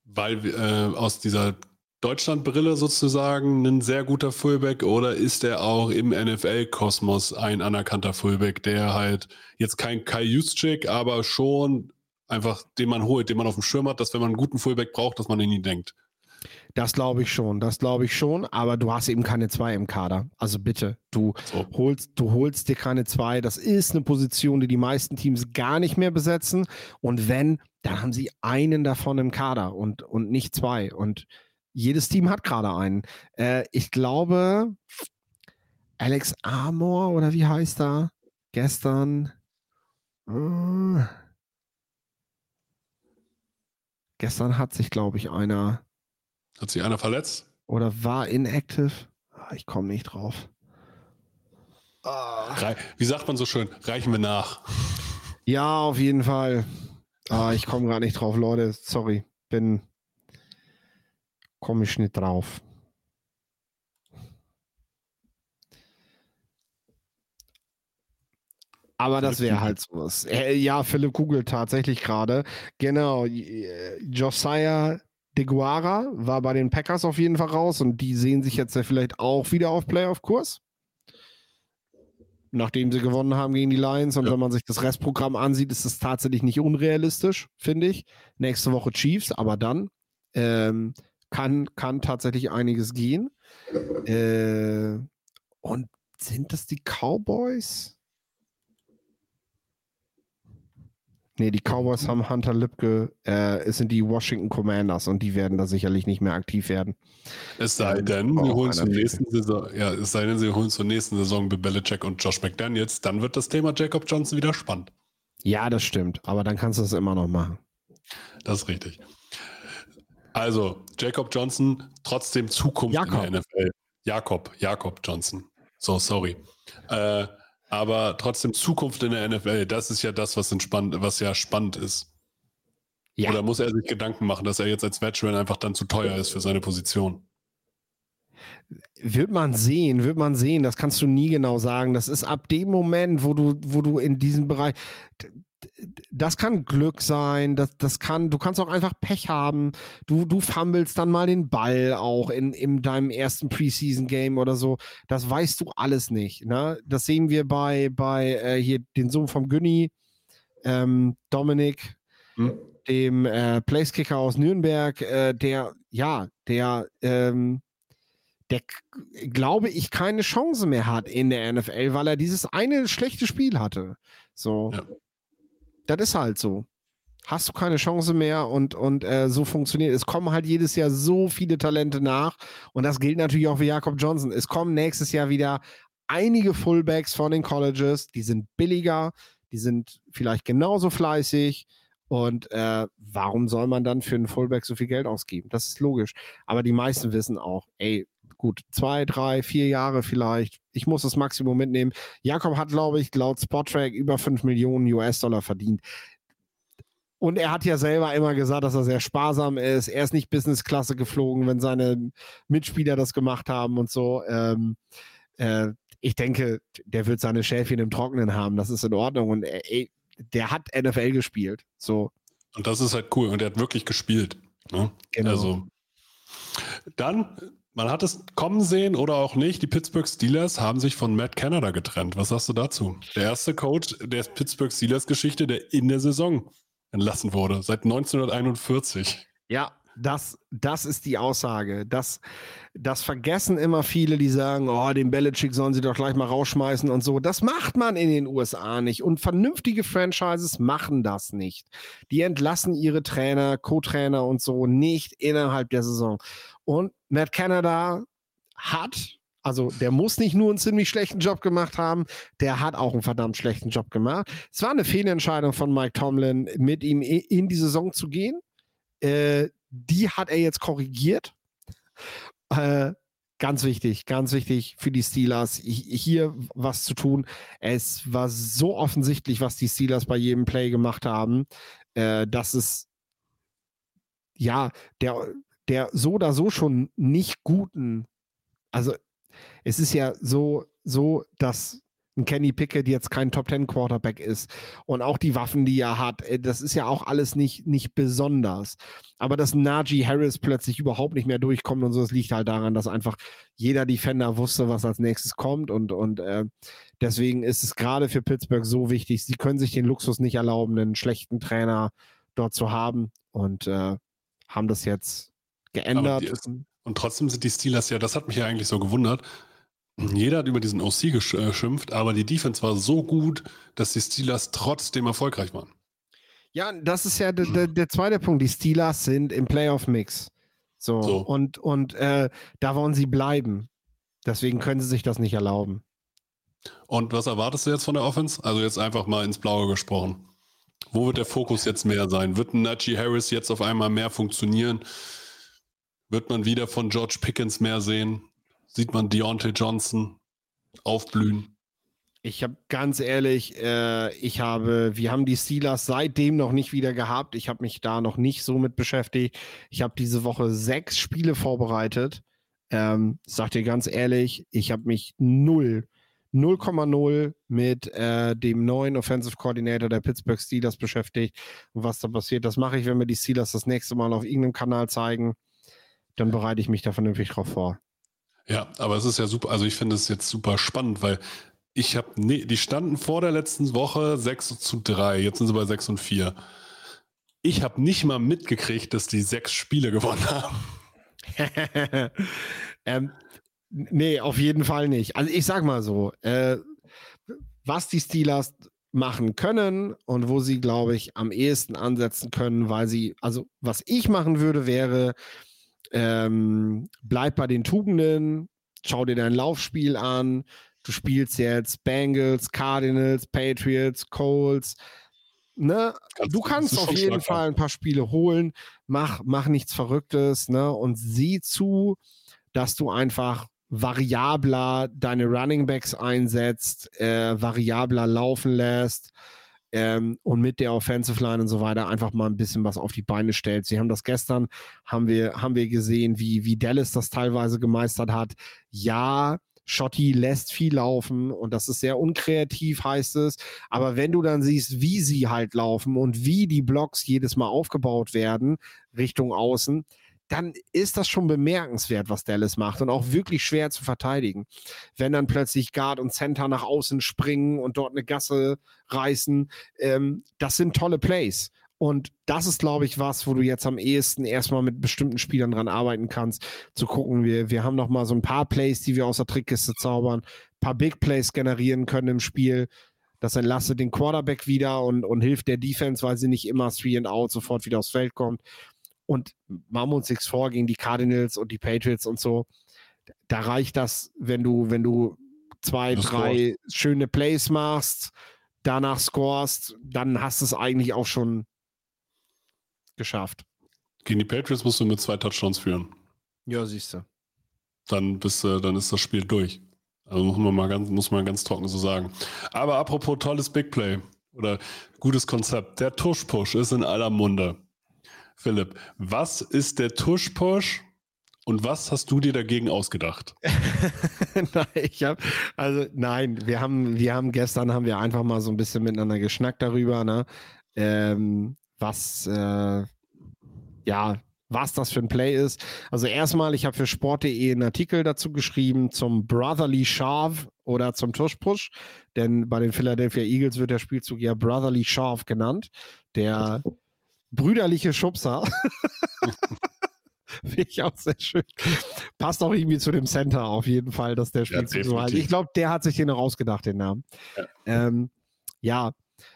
[SPEAKER 1] weil äh, aus dieser Deutschlandbrille sozusagen ein sehr guter Fullback oder ist er auch im NFL-Kosmos ein anerkannter Fullback, der halt jetzt kein Kai Juszczyk, aber schon einfach, den man holt, den man auf dem Schirm hat, dass wenn man einen guten Fullback braucht, dass man an ihn denkt.
[SPEAKER 2] Das glaube ich schon, das glaube ich schon, aber du hast eben keine zwei im Kader. Also bitte, du, so. holst, du holst dir keine zwei. Das ist eine Position, die die meisten Teams gar nicht mehr besetzen. Und wenn, dann haben sie einen davon im Kader und, und nicht zwei. Und jedes Team hat gerade einen. Äh, ich glaube, Alex Amor oder wie heißt er? Gestern. Äh, Gestern hat sich, glaube ich, einer.
[SPEAKER 1] Hat sich einer verletzt?
[SPEAKER 2] Oder war inactive? Ah, ich komme nicht drauf.
[SPEAKER 1] Ah. Wie sagt man so schön? Reichen wir nach.
[SPEAKER 2] Ja, auf jeden Fall. Ah, ich komme gar nicht drauf, Leute. Sorry. Bin. Komme ich nicht drauf. Aber das wäre halt sowas. Äh, ja, Philipp Kugel tatsächlich gerade. Genau. Äh, Josiah de Guara war bei den Packers auf jeden Fall raus und die sehen sich jetzt ja vielleicht auch wieder auf Playoff-Kurs. Nachdem sie gewonnen haben gegen die Lions und ja. wenn man sich das Restprogramm ansieht, ist es tatsächlich nicht unrealistisch, finde ich. Nächste Woche Chiefs, aber dann ähm, kann, kann tatsächlich einiges gehen. Äh, und sind das die Cowboys? Nee, die Cowboys haben Hunter Lipke, äh, es sind die Washington Commanders und die werden da sicherlich nicht mehr aktiv werden.
[SPEAKER 1] Es sei denn, sie holen zur nächsten Saison, ja, es sei denn, sie holen zur nächsten Saison Bill Belichick und Josh McDaniels, dann wird das Thema Jacob Johnson wieder spannend.
[SPEAKER 2] Ja, das stimmt, aber dann kannst du es immer noch machen.
[SPEAKER 1] Das ist richtig. Also, Jacob Johnson, trotzdem Zukunft
[SPEAKER 2] Jakob.
[SPEAKER 1] in der NFL. Jakob, Jakob Johnson. So, sorry. Äh, aber trotzdem Zukunft in der NFL, das ist ja das, was, entspannt, was ja spannend ist.
[SPEAKER 2] Ja.
[SPEAKER 1] Oder muss er sich Gedanken machen, dass er jetzt als Veteran einfach dann zu teuer ist für seine Position?
[SPEAKER 2] Wird man sehen, wird man sehen. Das kannst du nie genau sagen. Das ist ab dem Moment, wo du, wo du in diesem Bereich, das kann Glück sein, das, das kann, du kannst auch einfach Pech haben. Du, du fummelst dann mal den Ball auch in, in deinem ersten Preseason-Game oder so. Das weißt du alles nicht. Ne? Das sehen wir bei, bei äh, hier den Sohn vom Günni, ähm, Dominik, hm? dem äh, Placekicker aus Nürnberg, äh, der, ja, der, ähm, der, glaube ich, keine Chance mehr hat in der NFL, weil er dieses eine schlechte Spiel hatte. So. Ja das ist halt so. Hast du keine Chance mehr und, und äh, so funktioniert. Es kommen halt jedes Jahr so viele Talente nach und das gilt natürlich auch für Jakob Johnson. Es kommen nächstes Jahr wieder einige Fullbacks von den Colleges, die sind billiger, die sind vielleicht genauso fleißig. Und äh, warum soll man dann für einen Fullback so viel Geld ausgeben? Das ist logisch. Aber die meisten wissen auch, ey, gut, zwei, drei, vier Jahre vielleicht. Ich muss das Maximum mitnehmen. Jakob hat, glaube ich, laut Spottrack über 5 Millionen US-Dollar verdient. Und er hat ja selber immer gesagt, dass er sehr sparsam ist. Er ist nicht Business-Klasse geflogen, wenn seine Mitspieler das gemacht haben und so. Ähm, äh, ich denke, der wird seine Schäfchen im Trockenen haben. Das ist in Ordnung. Und äh, ey, der hat NFL gespielt. So.
[SPEAKER 1] Und das ist halt cool. Und er hat wirklich gespielt. Ne? Genau. Also, dann man hat es kommen sehen oder auch nicht. Die Pittsburgh Steelers haben sich von Matt Canada getrennt. Was sagst du dazu? Der erste Coach der Pittsburgh Steelers Geschichte, der in der Saison entlassen wurde, seit 1941.
[SPEAKER 2] Ja, das, das ist die Aussage. Das, das vergessen immer viele, die sagen, oh, den Belichick sollen sie doch gleich mal rausschmeißen und so. Das macht man in den USA nicht. Und vernünftige Franchises machen das nicht. Die entlassen ihre Trainer, Co-Trainer und so nicht innerhalb der Saison. Und Matt Canada hat, also der muss nicht nur einen ziemlich schlechten Job gemacht haben, der hat auch einen verdammt schlechten Job gemacht. Es war eine Fehlentscheidung von Mike Tomlin, mit ihm in die Saison zu gehen. Äh, die hat er jetzt korrigiert. Äh, ganz wichtig, ganz wichtig für die Steelers, hier was zu tun. Es war so offensichtlich, was die Steelers bei jedem Play gemacht haben, äh, dass es ja, der, der so oder so schon nicht guten, also es ist ja so, so, dass ein Kenny Pickett jetzt kein Top Ten Quarterback ist und auch die Waffen, die er hat, äh, das ist ja auch alles nicht, nicht besonders. Aber dass Najee Harris plötzlich überhaupt nicht mehr durchkommt und so, das liegt halt daran, dass einfach jeder Defender wusste, was als nächstes kommt und, und äh, deswegen ist es gerade für Pittsburgh so wichtig. Sie können sich den Luxus nicht erlauben, einen schlechten Trainer dort zu haben und äh, haben das jetzt geändert.
[SPEAKER 1] Und trotzdem sind die Steelers ja, das hat mich ja eigentlich so gewundert. Jeder hat über diesen OC geschimpft, aber die Defense war so gut, dass die Steelers trotzdem erfolgreich waren.
[SPEAKER 2] Ja, das ist ja der, der zweite Punkt. Die Steelers sind im Playoff-Mix. So, so, und, und äh, da wollen sie bleiben. Deswegen können sie sich das nicht erlauben.
[SPEAKER 1] Und was erwartest du jetzt von der Offense? Also jetzt einfach mal ins Blaue gesprochen. Wo wird der Fokus jetzt mehr sein? Wird ein Najee Harris jetzt auf einmal mehr funktionieren? Wird man wieder von George Pickens mehr sehen? Sieht man Deontay Johnson aufblühen?
[SPEAKER 2] Ich habe ganz ehrlich, äh, ich habe, wir haben die Steelers seitdem noch nicht wieder gehabt. Ich habe mich da noch nicht so mit beschäftigt. Ich habe diese Woche sechs Spiele vorbereitet. Ähm, sag dir ganz ehrlich, ich habe mich null, 0,0 mit äh, dem neuen Offensive Coordinator der Pittsburgh Steelers beschäftigt. Und was da passiert, das mache ich, wenn wir die Steelers das nächste Mal auf irgendeinem Kanal zeigen dann bereite ich mich da vernünftig drauf vor.
[SPEAKER 1] Ja, aber es ist ja super, also ich finde es jetzt super spannend, weil ich habe, nee, die standen vor der letzten Woche 6 zu 3, jetzt sind sie bei 6 und 4. Ich habe nicht mal mitgekriegt, dass die sechs Spiele gewonnen haben.
[SPEAKER 2] ähm, nee, auf jeden Fall nicht. Also ich sag mal so, äh, was die Steelers machen können und wo sie, glaube ich, am ehesten ansetzen können, weil sie, also was ich machen würde, wäre, ähm, bleib bei den Tugenden, schau dir dein Laufspiel an, du spielst jetzt Bengals, Cardinals, Patriots, Colts, ne? du kannst auf jeden Fall ein paar Spiele holen, mach, mach nichts Verrücktes, ne? Und sieh zu, dass du einfach variabler deine Running Backs einsetzt, äh, variabler laufen lässt ähm, und mit der Offensive Line und so weiter einfach mal ein bisschen was auf die Beine stellt. Sie haben das gestern, haben wir, haben wir gesehen, wie, wie Dallas das teilweise gemeistert hat. Ja, Schotti lässt viel laufen und das ist sehr unkreativ, heißt es. Aber wenn du dann siehst, wie sie halt laufen und wie die Blocks jedes Mal aufgebaut werden, Richtung Außen, dann ist das schon bemerkenswert, was Dallas macht und auch wirklich schwer zu verteidigen. Wenn dann plötzlich Guard und Center nach außen springen und dort eine Gasse reißen, ähm, das sind tolle Plays. Und das ist, glaube ich, was, wo du jetzt am ehesten erstmal mit bestimmten Spielern dran arbeiten kannst, zu gucken. Wir, wir haben noch mal so ein paar Plays, die wir aus der Trickkiste zaubern, paar Big Plays generieren können im Spiel. Das entlastet den Quarterback wieder und, und hilft der Defense, weil sie nicht immer Three and Out sofort wieder aufs Feld kommt. Und machen wir uns nichts vor gegen die Cardinals und die Patriots und so. Da reicht das, wenn du, wenn du zwei, das drei scored. schöne Plays machst, danach scorest, dann hast du es eigentlich auch schon geschafft.
[SPEAKER 1] Gegen die Patriots musst du mit zwei Touchdowns führen.
[SPEAKER 2] Ja, siehst du.
[SPEAKER 1] Dann, bist, äh, dann ist das Spiel durch. Also muss man mal ganz, muss man ganz trocken so sagen. Aber apropos tolles Big Play oder gutes Konzept. Der Tush-Push ist in aller Munde. Philipp, was ist der Tush-Push und was hast du dir dagegen ausgedacht?
[SPEAKER 2] nein, ich hab, also nein, wir haben, wir haben gestern haben wir einfach mal so ein bisschen miteinander geschnackt darüber, ne? Ähm, was äh, ja, was das für ein Play ist. Also erstmal, ich habe für sport.de einen Artikel dazu geschrieben zum Brotherly Shove oder zum Tush-Push, denn bei den Philadelphia Eagles wird der Spielzug ja Brotherly Shove genannt. Der brüderliche Schubser. Finde ich auch sehr schön. Passt auch irgendwie zu dem Center auf jeden Fall, dass der Spielzug ja, so heißt. Ich glaube, der hat sich den noch ausgedacht, den Namen. Ja. Ähm, ja.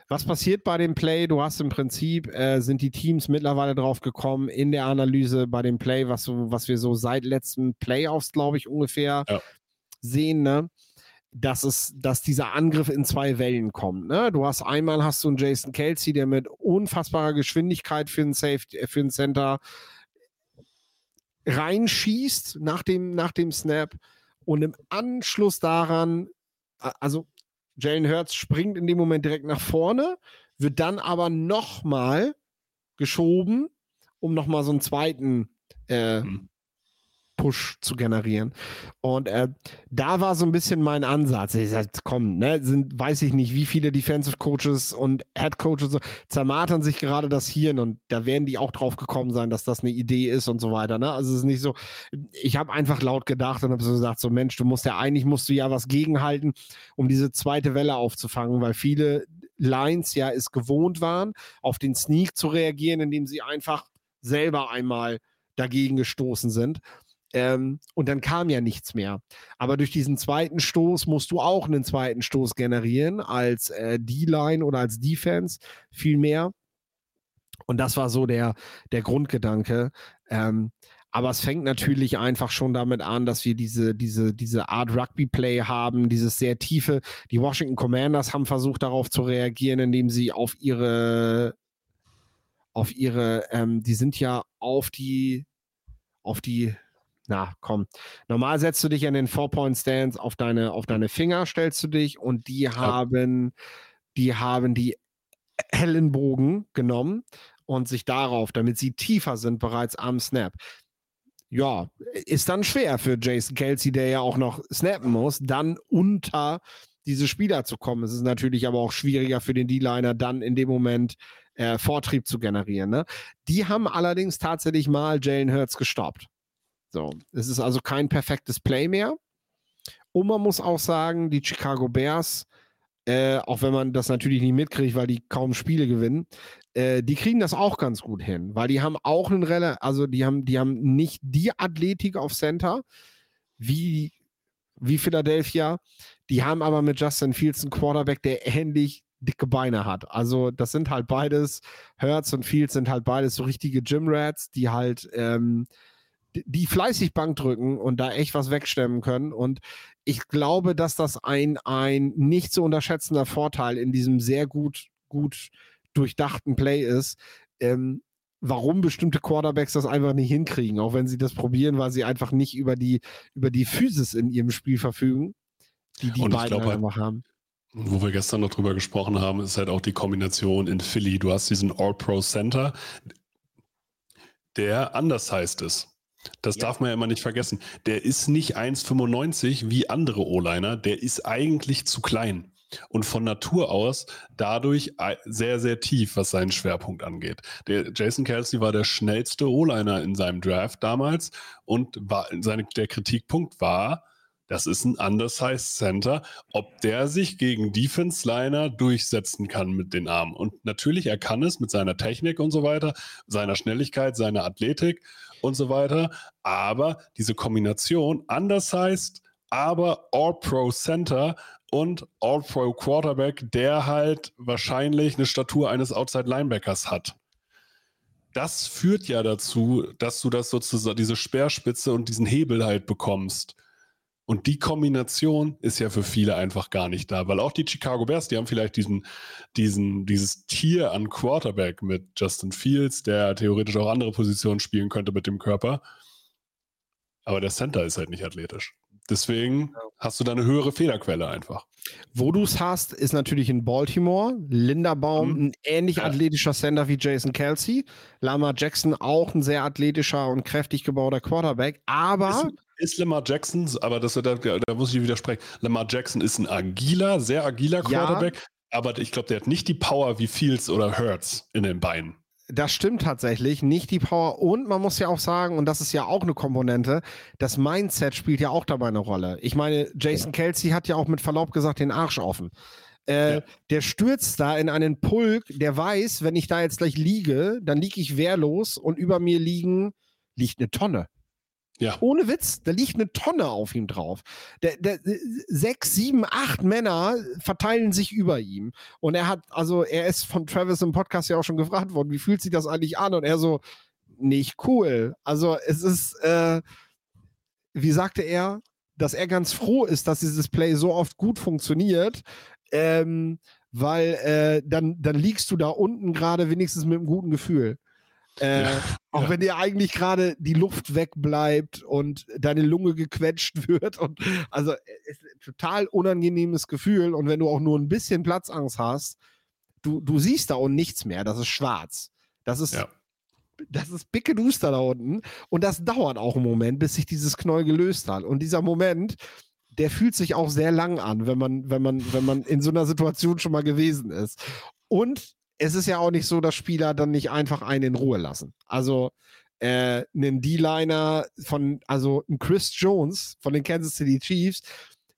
[SPEAKER 2] Was passiert bei dem Play? Du hast im Prinzip, äh, sind die Teams mittlerweile drauf gekommen in der Analyse bei dem Play, was, was wir so seit letzten Playoffs, glaube ich, ungefähr ja. sehen, ne? Dass es, dass dieser Angriff in zwei Wellen kommt. Ne? Du hast einmal hast du einen Jason Kelsey, der mit unfassbarer Geschwindigkeit für einen Safety, äh, für einen Center reinschießt nach dem, nach dem Snap und im Anschluss daran, also Jalen Hurts springt in dem Moment direkt nach vorne, wird dann aber nochmal geschoben, um nochmal so einen zweiten äh, mhm. Push zu generieren. Und äh, da war so ein bisschen mein Ansatz. Ich sagte, komm, ne, sind, weiß ich nicht, wie viele Defensive Coaches und Head Coaches so, zermartern sich gerade das Hirn und da werden die auch drauf gekommen sein, dass das eine Idee ist und so weiter. Ne? Also es ist nicht so, ich habe einfach laut gedacht und habe so gesagt, so Mensch, du musst ja eigentlich musst du ja was gegenhalten, um diese zweite Welle aufzufangen, weil viele Lines ja es gewohnt waren, auf den Sneak zu reagieren, indem sie einfach selber einmal dagegen gestoßen sind. Ähm, und dann kam ja nichts mehr. Aber durch diesen zweiten Stoß musst du auch einen zweiten Stoß generieren als äh, D-Line oder als Defense viel mehr. Und das war so der, der Grundgedanke. Ähm, aber es fängt natürlich einfach schon damit an, dass wir diese, diese, diese Art Rugby-Play haben, dieses sehr tiefe. Die Washington Commanders haben versucht, darauf zu reagieren, indem sie auf ihre, auf ihre, ähm, die sind ja auf die, auf die na komm, normal setzt du dich an den Four-Point-Stands auf deine, auf deine Finger, stellst du dich und die haben, die haben die Ellenbogen genommen und sich darauf, damit sie tiefer sind, bereits am Snap. Ja, ist dann schwer für Jason Kelsey, der ja auch noch snappen muss, dann unter diese Spieler zu kommen. Es ist natürlich aber auch schwieriger für den D-Liner, dann in dem Moment äh, Vortrieb zu generieren. Ne? Die haben allerdings tatsächlich mal Jalen Hurts gestoppt. So, es ist also kein perfektes Play mehr. Und man muss auch sagen, die Chicago Bears, äh, auch wenn man das natürlich nicht mitkriegt, weil die kaum Spiele gewinnen, äh, die kriegen das auch ganz gut hin, weil die haben auch einen Relle, also die haben, die haben nicht die Athletik auf Center wie, wie Philadelphia. Die haben aber mit Justin Fields einen Quarterback, der ähnlich dicke Beine hat. Also das sind halt beides, Hertz und Fields sind halt beides so richtige Gym-Rats, die halt ähm, die fleißig Bank drücken und da echt was wegstemmen können. Und ich glaube, dass das ein, ein nicht zu unterschätzender Vorteil in diesem sehr gut, gut durchdachten Play ist. Ähm, warum bestimmte Quarterbacks das einfach nicht hinkriegen, auch wenn sie das probieren, weil sie einfach nicht über die, über die Physis in ihrem Spiel verfügen, die die beiden glaub, halt einfach haben.
[SPEAKER 1] Wo wir gestern noch drüber gesprochen haben, ist halt auch die Kombination in Philly. Du hast diesen All-Pro Center, der anders heißt es. Das ja. darf man ja immer nicht vergessen. Der ist nicht 1,95 wie andere O-Liner, der ist eigentlich zu klein und von Natur aus dadurch sehr, sehr tief, was seinen Schwerpunkt angeht. Der Jason Kelsey war der schnellste O-Liner in seinem Draft damals und war, seine, der Kritikpunkt war, das ist ein undersized Center, ob der sich gegen Defense-Liner durchsetzen kann mit den Armen. Und natürlich, er kann es mit seiner Technik und so weiter, seiner Schnelligkeit, seiner Athletik und so weiter. Aber diese Kombination undersized, aber All-Pro Center und All-Pro Quarterback, der halt wahrscheinlich eine Statur eines Outside Linebackers hat. Das führt ja dazu, dass du das sozusagen, diese Speerspitze und diesen Hebel halt bekommst. Und die Kombination ist ja für viele einfach gar nicht da, weil auch die Chicago Bears, die haben vielleicht diesen, diesen, dieses Tier an Quarterback mit Justin Fields, der theoretisch auch andere Positionen spielen könnte mit dem Körper. Aber der Center ist halt nicht athletisch. Deswegen hast du da eine höhere Fehlerquelle einfach.
[SPEAKER 2] Wo du es hast, ist natürlich in Baltimore. Linderbaum, mhm. ein ähnlich ja. athletischer Sender wie Jason Kelsey. Lama Jackson auch ein sehr athletischer und kräftig gebauter Quarterback. Aber.
[SPEAKER 1] Ist, ist Lamar Jackson, aber das, da, da muss ich widersprechen. Lamar Jackson ist ein agiler, sehr agiler Quarterback. Ja. Aber ich glaube, der hat nicht die Power wie Fields oder Hurts in den Beinen
[SPEAKER 2] das stimmt tatsächlich, nicht die Power. Und man muss ja auch sagen, und das ist ja auch eine Komponente, das Mindset spielt ja auch dabei eine Rolle. Ich meine, Jason Kelsey hat ja auch mit Verlaub gesagt den Arsch offen. Äh, ja. Der stürzt da in einen Pulk, der weiß, wenn ich da jetzt gleich liege, dann liege ich wehrlos und über mir liegen, liegt eine Tonne. Ja. Ohne Witz, da liegt eine Tonne auf ihm drauf. Der, der, sechs, sieben, acht Männer verteilen sich über ihm. Und er hat, also er ist von Travis im Podcast ja auch schon gefragt worden, wie fühlt sich das eigentlich an? Und er so, nicht cool. Also es ist, äh, wie sagte er, dass er ganz froh ist, dass dieses Play so oft gut funktioniert. Ähm, weil äh, dann, dann liegst du da unten gerade wenigstens mit einem guten Gefühl. Äh, ja, auch ja. wenn dir eigentlich gerade die Luft wegbleibt und deine Lunge gequetscht wird. Und also ist ein total unangenehmes Gefühl. Und wenn du auch nur ein bisschen Platzangst hast, du, du siehst da unten nichts mehr. Das ist schwarz. Das ist, ja. das ist bicke Duster da unten. Und das dauert auch einen Moment, bis sich dieses Knäuel gelöst hat. Und dieser Moment, der fühlt sich auch sehr lang an, wenn man, wenn man, wenn man in so einer Situation schon mal gewesen ist. Und es ist ja auch nicht so, dass Spieler dann nicht einfach einen in Ruhe lassen. Also äh, einen D-Liner von, also ein Chris Jones von den Kansas City Chiefs,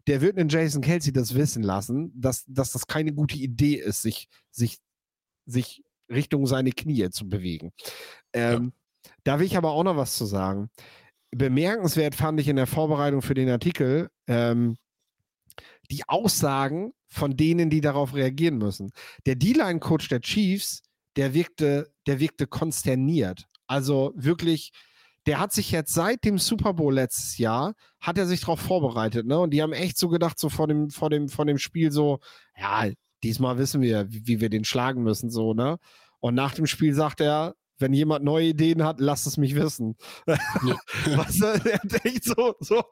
[SPEAKER 2] der wird einen Jason Kelsey das wissen lassen, dass, dass das keine gute Idee ist, sich, sich, sich Richtung seine Knie zu bewegen. Ähm, ja. Da will ich aber auch noch was zu sagen. Bemerkenswert fand ich in der Vorbereitung für den Artikel ähm, die Aussagen von denen, die darauf reagieren müssen. Der D-Line-Coach der Chiefs, der wirkte, der wirkte konsterniert. Also wirklich, der hat sich jetzt seit dem Super Bowl letztes Jahr, hat er sich darauf vorbereitet, ne? Und die haben echt so gedacht, so vor dem, vor dem, vor dem Spiel so, ja, diesmal wissen wir, wie, wie wir den schlagen müssen, so, ne? Und nach dem Spiel sagt er, wenn jemand neue Ideen hat, lasst es mich wissen. Ja. Was er, er denkt so, so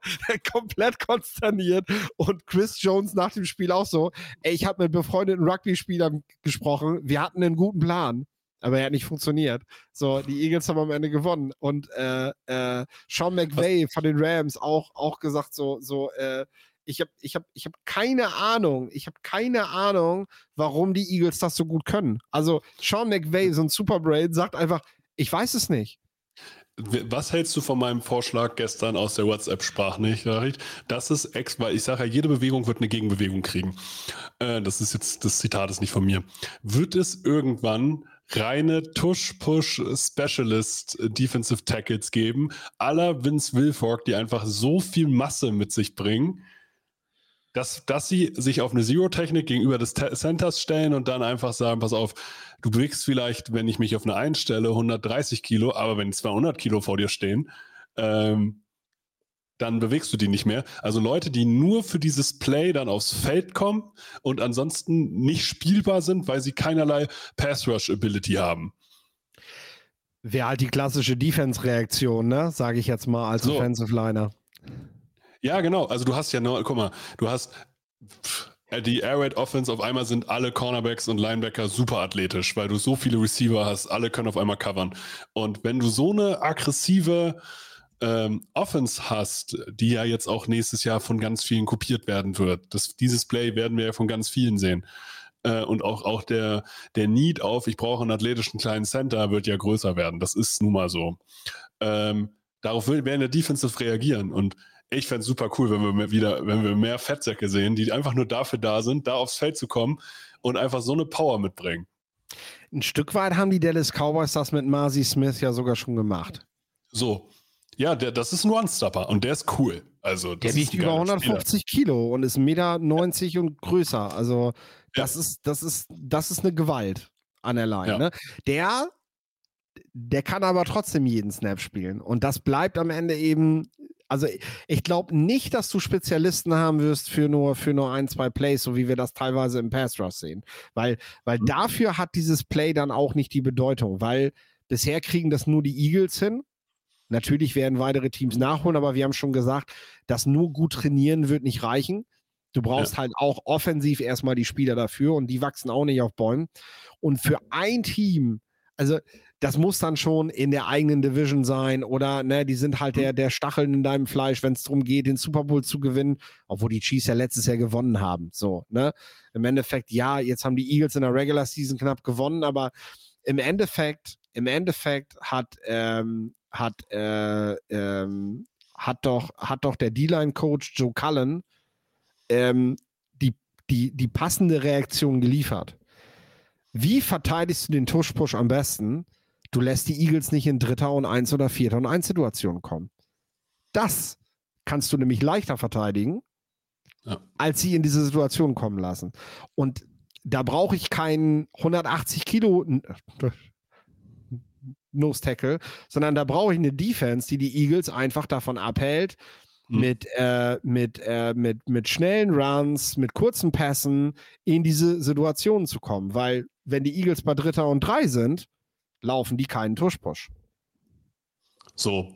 [SPEAKER 2] komplett konsterniert. Und Chris Jones nach dem Spiel auch so, ey, ich habe mit befreundeten Rugby-Spielern gesprochen, wir hatten einen guten Plan. Aber er hat nicht funktioniert. So, die Eagles haben am Ende gewonnen. Und äh, äh, Sean McVay von den Rams auch, auch gesagt, so, so, äh, ich habe ich hab, ich hab keine Ahnung, ich habe keine Ahnung, warum die Eagles das so gut können. Also Sean McVay, so ein Superbrain, sagt einfach, ich weiß es nicht.
[SPEAKER 1] Was hältst du von meinem Vorschlag gestern aus der WhatsApp-Sprachnachricht? Das ist ex, weil ich sage ja, jede Bewegung wird eine Gegenbewegung kriegen. Äh, das ist jetzt, das Zitat ist nicht von mir. Wird es irgendwann reine Tush-Push-Specialist Defensive Tackles geben, aller Vince Wilfork, die einfach so viel Masse mit sich bringen, dass, dass sie sich auf eine Zero-Technik gegenüber des Centers stellen und dann einfach sagen, pass auf, du bewegst vielleicht, wenn ich mich auf eine einstelle, 130 Kilo, aber wenn 200 Kilo vor dir stehen, ähm, dann bewegst du die nicht mehr. Also Leute, die nur für dieses Play dann aufs Feld kommen und ansonsten nicht spielbar sind, weil sie keinerlei Pass-Rush-Ability haben.
[SPEAKER 2] Wäre halt die klassische Defense-Reaktion, ne? Sage ich jetzt mal als so. Offensive Liner.
[SPEAKER 1] Ja, genau. Also du hast ja, noch, guck mal, du hast die Air Raid Offense, auf einmal sind alle Cornerbacks und Linebacker super athletisch, weil du so viele Receiver hast, alle können auf einmal covern. Und wenn du so eine aggressive ähm, Offense hast, die ja jetzt auch nächstes Jahr von ganz vielen kopiert werden wird, das, dieses Play werden wir ja von ganz vielen sehen. Äh, und auch, auch der, der Need auf, ich brauche einen athletischen kleinen Center, wird ja größer werden. Das ist nun mal so. Ähm, darauf werden der Defensive reagieren. Und ich fände es super cool, wenn wir wieder, wenn wir mehr Fettsäcke sehen, die einfach nur dafür da sind, da aufs Feld zu kommen und einfach so eine Power mitbringen.
[SPEAKER 2] Ein Stück weit haben die Dallas Cowboys das mit Marcy Smith ja sogar schon gemacht.
[SPEAKER 1] So, ja, der, das ist ein One-Stopper und der ist cool. Also,
[SPEAKER 2] der wiegt über 150 Spieler. Kilo und ist 1,90 Meter 90 ja. und größer. Also, das, ja. ist, das, ist, das ist eine Gewalt an der Line. Ja. Ne? Der, der kann aber trotzdem jeden Snap spielen. Und das bleibt am Ende eben. Also, ich glaube nicht, dass du Spezialisten haben wirst für nur, für nur ein, zwei Plays, so wie wir das teilweise im Pass Rush sehen. Weil, weil mhm. dafür hat dieses Play dann auch nicht die Bedeutung, weil bisher kriegen das nur die Eagles hin Natürlich werden weitere Teams nachholen, aber wir haben schon gesagt, dass nur gut trainieren wird nicht reichen. Du brauchst ja. halt auch offensiv erstmal die Spieler dafür und die wachsen auch nicht auf Bäumen. Und für ein Team, also das muss dann schon in der eigenen Division sein oder ne, die sind halt der, mhm. der Stacheln in deinem Fleisch, wenn es darum geht, den Super Bowl zu gewinnen, obwohl die Chiefs ja letztes Jahr gewonnen haben. So, ne? Im Endeffekt, ja, jetzt haben die Eagles in der Regular Season knapp gewonnen, aber im Endeffekt, im Endeffekt hat ähm, hat, äh, ähm, hat doch, hat doch der D-Line-Coach Joe Cullen ähm, die, die, die passende Reaktion geliefert. Wie verteidigst du den Tush-Push am besten? Du lässt die Eagles nicht in dritter und eins oder vierter und eins Situationen kommen. Das kannst du nämlich leichter verteidigen, ja. als sie in diese Situation kommen lassen. Und da brauche ich keinen 180 Kilo, Nose Tackle, sondern da brauche ich eine Defense, die die Eagles einfach davon abhält, mhm. mit, äh, mit, äh, mit, mit schnellen Runs, mit kurzen Pässen in diese Situation zu kommen. Weil, wenn die Eagles bei Dritter und Drei sind, laufen die keinen Tuschpush.
[SPEAKER 1] So,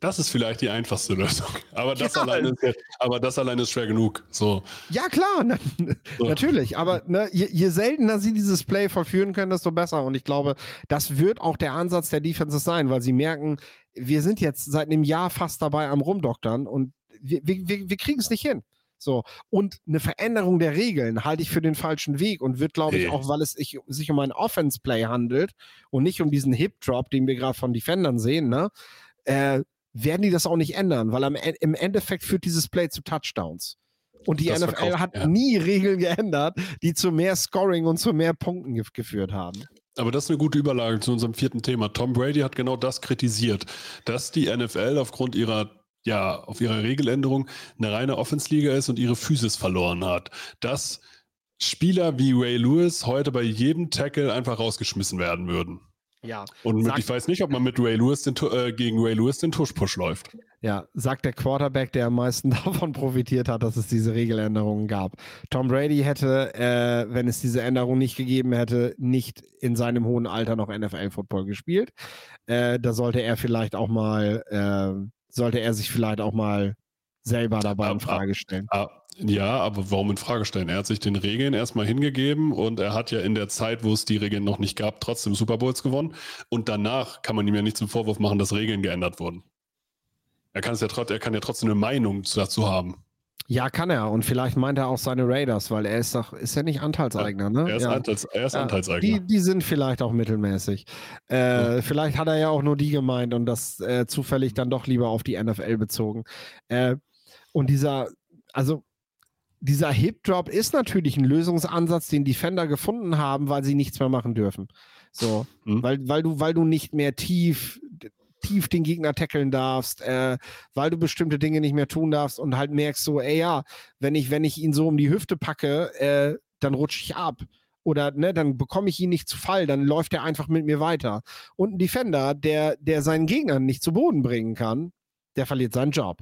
[SPEAKER 1] das ist vielleicht die einfachste Lösung. Aber das, ja. alleine, ist, aber das alleine ist schwer genug. So.
[SPEAKER 2] Ja, klar, na, so. natürlich. Aber ne, je, je, seltener sie dieses Play vollführen können, desto besser. Und ich glaube, das wird auch der Ansatz der Defenses sein, weil sie merken, wir sind jetzt seit einem Jahr fast dabei am Rumdoktern und wir, wir, wir kriegen es nicht hin. So. Und eine Veränderung der Regeln halte ich für den falschen Weg und wird, glaube ich, auch, weil es sich um ein Offense-Play handelt und nicht um diesen Hip-Drop, den wir gerade von Defendern sehen, ne? Äh, werden die das auch nicht ändern, weil am, e, im Endeffekt führt dieses Play zu Touchdowns. Und die das NFL verkauft, hat ja. nie Regeln geändert, die zu mehr Scoring und zu mehr Punkten gef geführt haben.
[SPEAKER 1] Aber das ist eine gute Überlage zu unserem vierten Thema. Tom Brady hat genau das kritisiert, dass die NFL aufgrund ihrer ja, auf ihrer Regeländerung eine reine Offensliga ist und ihre Physis verloren hat. Dass Spieler wie Ray Lewis heute bei jedem Tackle einfach rausgeschmissen werden würden.
[SPEAKER 2] Ja.
[SPEAKER 1] Und mit, ich weiß nicht, ob man mit Ray Lewis den, äh, gegen Ray Lewis den Tush-Push läuft.
[SPEAKER 2] Ja, sagt der Quarterback, der am meisten davon profitiert hat, dass es diese Regeländerungen gab. Tom Brady hätte, äh, wenn es diese Änderung nicht gegeben hätte, nicht in seinem hohen Alter noch NFL-Football gespielt. Äh, da sollte er vielleicht auch mal, äh, sollte er sich vielleicht auch mal selber dabei in Frage stellen.
[SPEAKER 1] Ja, aber warum in Frage stellen? Er hat sich den Regeln erstmal hingegeben und er hat ja in der Zeit, wo es die Regeln noch nicht gab, trotzdem Super Bowls gewonnen. Und danach kann man ihm ja nicht zum Vorwurf machen, dass Regeln geändert wurden. Er kann es ja er kann ja trotzdem eine Meinung dazu haben.
[SPEAKER 2] Ja, kann er. Und vielleicht meint er auch seine Raiders, weil er ist doch, ist ja nicht Anteilseigner, ne?
[SPEAKER 1] Er ist,
[SPEAKER 2] ja.
[SPEAKER 1] Anteils, er ist ja, Anteilseigner.
[SPEAKER 2] Die, die sind vielleicht auch mittelmäßig. Äh, ja. Vielleicht hat er ja auch nur die gemeint und das äh, zufällig dann doch lieber auf die NFL bezogen. Äh, und dieser, also dieser Hip-Drop ist natürlich ein Lösungsansatz, den Defender gefunden haben, weil sie nichts mehr machen dürfen. So, mhm. weil, weil, du, weil du nicht mehr tief tief den Gegner tackeln darfst, äh, weil du bestimmte Dinge nicht mehr tun darfst und halt merkst so, ey ja, wenn ich, wenn ich ihn so um die Hüfte packe, äh, dann rutsche ich ab. Oder ne, dann bekomme ich ihn nicht zu Fall, dann läuft er einfach mit mir weiter. Und ein Defender, der, der seinen Gegner nicht zu Boden bringen kann, der verliert seinen Job.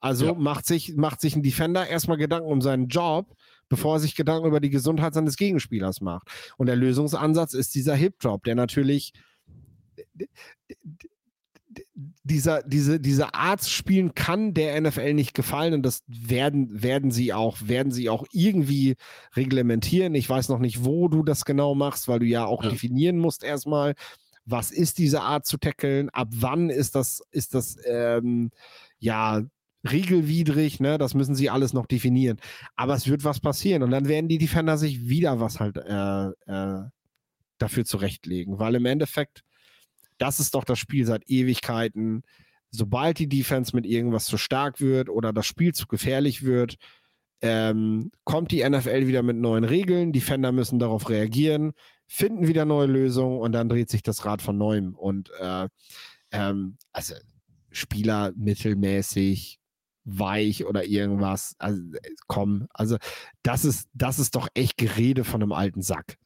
[SPEAKER 2] Also ja. macht, sich, macht sich ein Defender erstmal Gedanken um seinen Job, bevor er sich Gedanken über die Gesundheit seines Gegenspielers macht. Und der Lösungsansatz ist dieser Hip-Drop, der natürlich dieser, diese, diese Art spielen kann der NFL nicht gefallen und das werden, werden sie auch, werden sie auch irgendwie reglementieren. Ich weiß noch nicht, wo du das genau machst, weil du ja auch ja. definieren musst erstmal, was ist diese Art zu tackeln, ab wann ist das, ist das ähm, ja regelwidrig, ne? Das müssen sie alles noch definieren. Aber es wird was passieren und dann werden die Defender sich wieder was halt äh, äh, dafür zurechtlegen, weil im Endeffekt das ist doch das Spiel seit Ewigkeiten. Sobald die Defense mit irgendwas zu stark wird oder das Spiel zu gefährlich wird, ähm, kommt die NFL wieder mit neuen Regeln. Defender müssen darauf reagieren, finden wieder neue Lösungen und dann dreht sich das Rad von neuem. Und äh, ähm, also Spieler mittelmäßig, weich oder irgendwas. Also, komm, also das ist, das ist doch echt Gerede von einem alten Sack.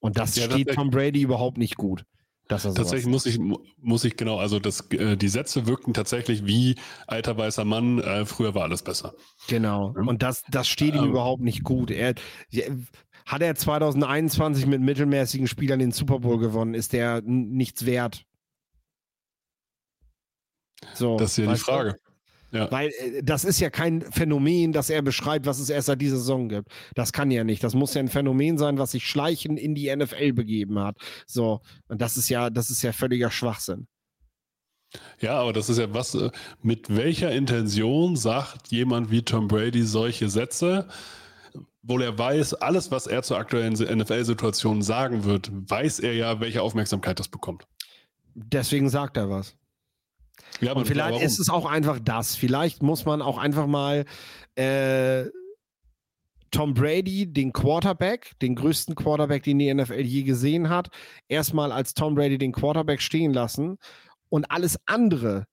[SPEAKER 2] Und das ja, steht Tom Brady überhaupt nicht gut.
[SPEAKER 1] Tatsächlich muss ich, muss ich genau, also das, äh, die Sätze wirkten tatsächlich wie alter weißer Mann, äh, früher war alles besser.
[SPEAKER 2] Genau. Und das, das steht ihm ähm, überhaupt nicht gut. Er, hat er 2021 mit mittelmäßigen Spielern den Super Bowl gewonnen, ist der nichts wert.
[SPEAKER 1] So, das ist ja die Frage.
[SPEAKER 2] Ja. Weil äh, das ist ja kein Phänomen, das er beschreibt, was es erst seit dieser Saison gibt. Das kann ja nicht. Das muss ja ein Phänomen sein, was sich schleichend in die NFL begeben hat. So, und das ist ja, das ist ja völliger Schwachsinn.
[SPEAKER 1] Ja, aber das ist ja was, äh, mit welcher Intention sagt jemand wie Tom Brady solche Sätze? Obwohl er weiß, alles, was er zur aktuellen NFL-Situation sagen wird, weiß er ja, welche Aufmerksamkeit das bekommt.
[SPEAKER 2] Deswegen sagt er was. Ja, und vielleicht ist es auch einfach das. Vielleicht muss man auch einfach mal äh, Tom Brady, den Quarterback, den größten Quarterback, den die NFL je gesehen hat, erstmal als Tom Brady den Quarterback stehen lassen und alles andere,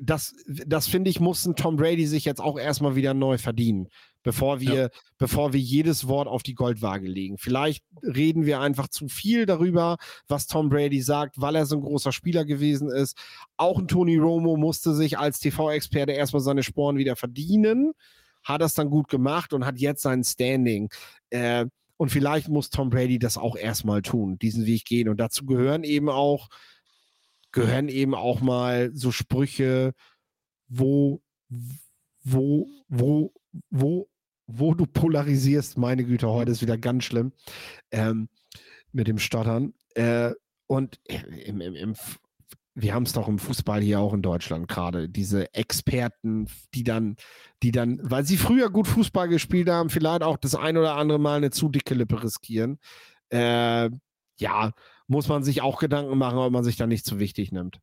[SPEAKER 2] das, das finde ich, muss ein Tom Brady sich jetzt auch erstmal wieder neu verdienen bevor wir, ja. bevor wir jedes Wort auf die Goldwaage legen. Vielleicht reden wir einfach zu viel darüber, was Tom Brady sagt, weil er so ein großer Spieler gewesen ist. Auch ein Tony Romo musste sich als TV-Experte erstmal seine Sporen wieder verdienen, hat das dann gut gemacht und hat jetzt sein Standing. Äh, und vielleicht muss Tom Brady das auch erstmal tun, diesen Weg gehen. Und dazu gehören eben auch, gehören eben auch mal so Sprüche, wo, wo, wo, wo wo du polarisierst, meine Güte, heute ist wieder ganz schlimm ähm, mit dem Stottern. Äh, und im, im, im, wir haben es doch im Fußball hier auch in Deutschland gerade, diese Experten, die dann, die dann, weil sie früher gut Fußball gespielt haben, vielleicht auch das ein oder andere Mal eine zu dicke Lippe riskieren. Äh, ja, muss man sich auch Gedanken machen, ob man sich da nicht zu wichtig nimmt.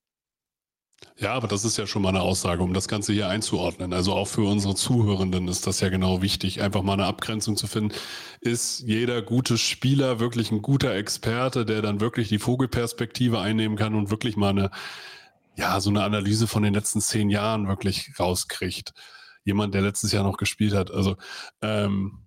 [SPEAKER 1] Ja, aber das ist ja schon mal eine Aussage, um das Ganze hier einzuordnen. Also auch für unsere Zuhörenden ist das ja genau wichtig, einfach mal eine Abgrenzung zu finden. Ist jeder gute Spieler wirklich ein guter Experte, der dann wirklich die Vogelperspektive einnehmen kann und wirklich mal eine, ja, so eine Analyse von den letzten zehn Jahren wirklich rauskriegt? Jemand, der letztes Jahr noch gespielt hat. Also ähm,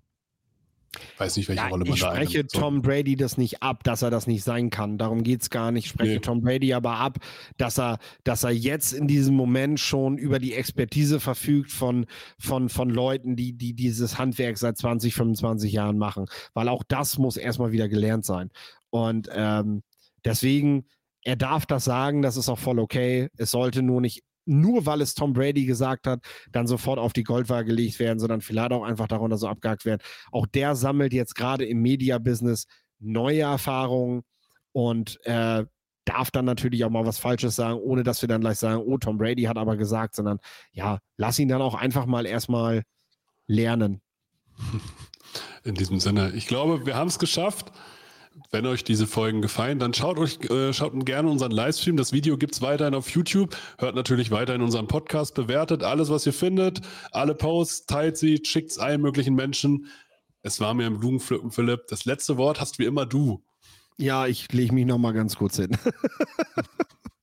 [SPEAKER 1] Weiß nicht, welche ja, Rolle man
[SPEAKER 2] ich da Ich spreche Tom Brady das nicht ab, dass er das nicht sein kann. Darum geht es gar nicht. Ich spreche nee. Tom Brady aber ab, dass er, dass er jetzt in diesem Moment schon über die Expertise verfügt von, von, von Leuten, die, die dieses Handwerk seit 20, 25 Jahren machen. Weil auch das muss erstmal wieder gelernt sein. Und ähm, deswegen, er darf das sagen, das ist auch voll okay. Es sollte nur nicht nur weil es Tom Brady gesagt hat, dann sofort auf die Goldwaage gelegt werden, sondern vielleicht auch einfach darunter so abgehakt werden. Auch der sammelt jetzt gerade im Media-Business neue Erfahrungen und äh, darf dann natürlich auch mal was Falsches sagen, ohne dass wir dann gleich sagen, oh, Tom Brady hat aber gesagt, sondern ja, lass ihn dann auch einfach mal erstmal lernen.
[SPEAKER 1] In diesem Sinne, ich glaube, wir haben es geschafft. Wenn euch diese Folgen gefallen, dann schaut euch äh, schaut gerne unseren Livestream. Das Video gibt es weiterhin auf YouTube. Hört natürlich weiterhin unseren Podcast, bewertet alles, was ihr findet, alle Posts, teilt sie, schickt es allen möglichen Menschen. Es war mir ein Blumenpflücken, Philipp. Das letzte Wort hast wie immer du.
[SPEAKER 2] Ja, ich lege mich noch mal ganz kurz hin.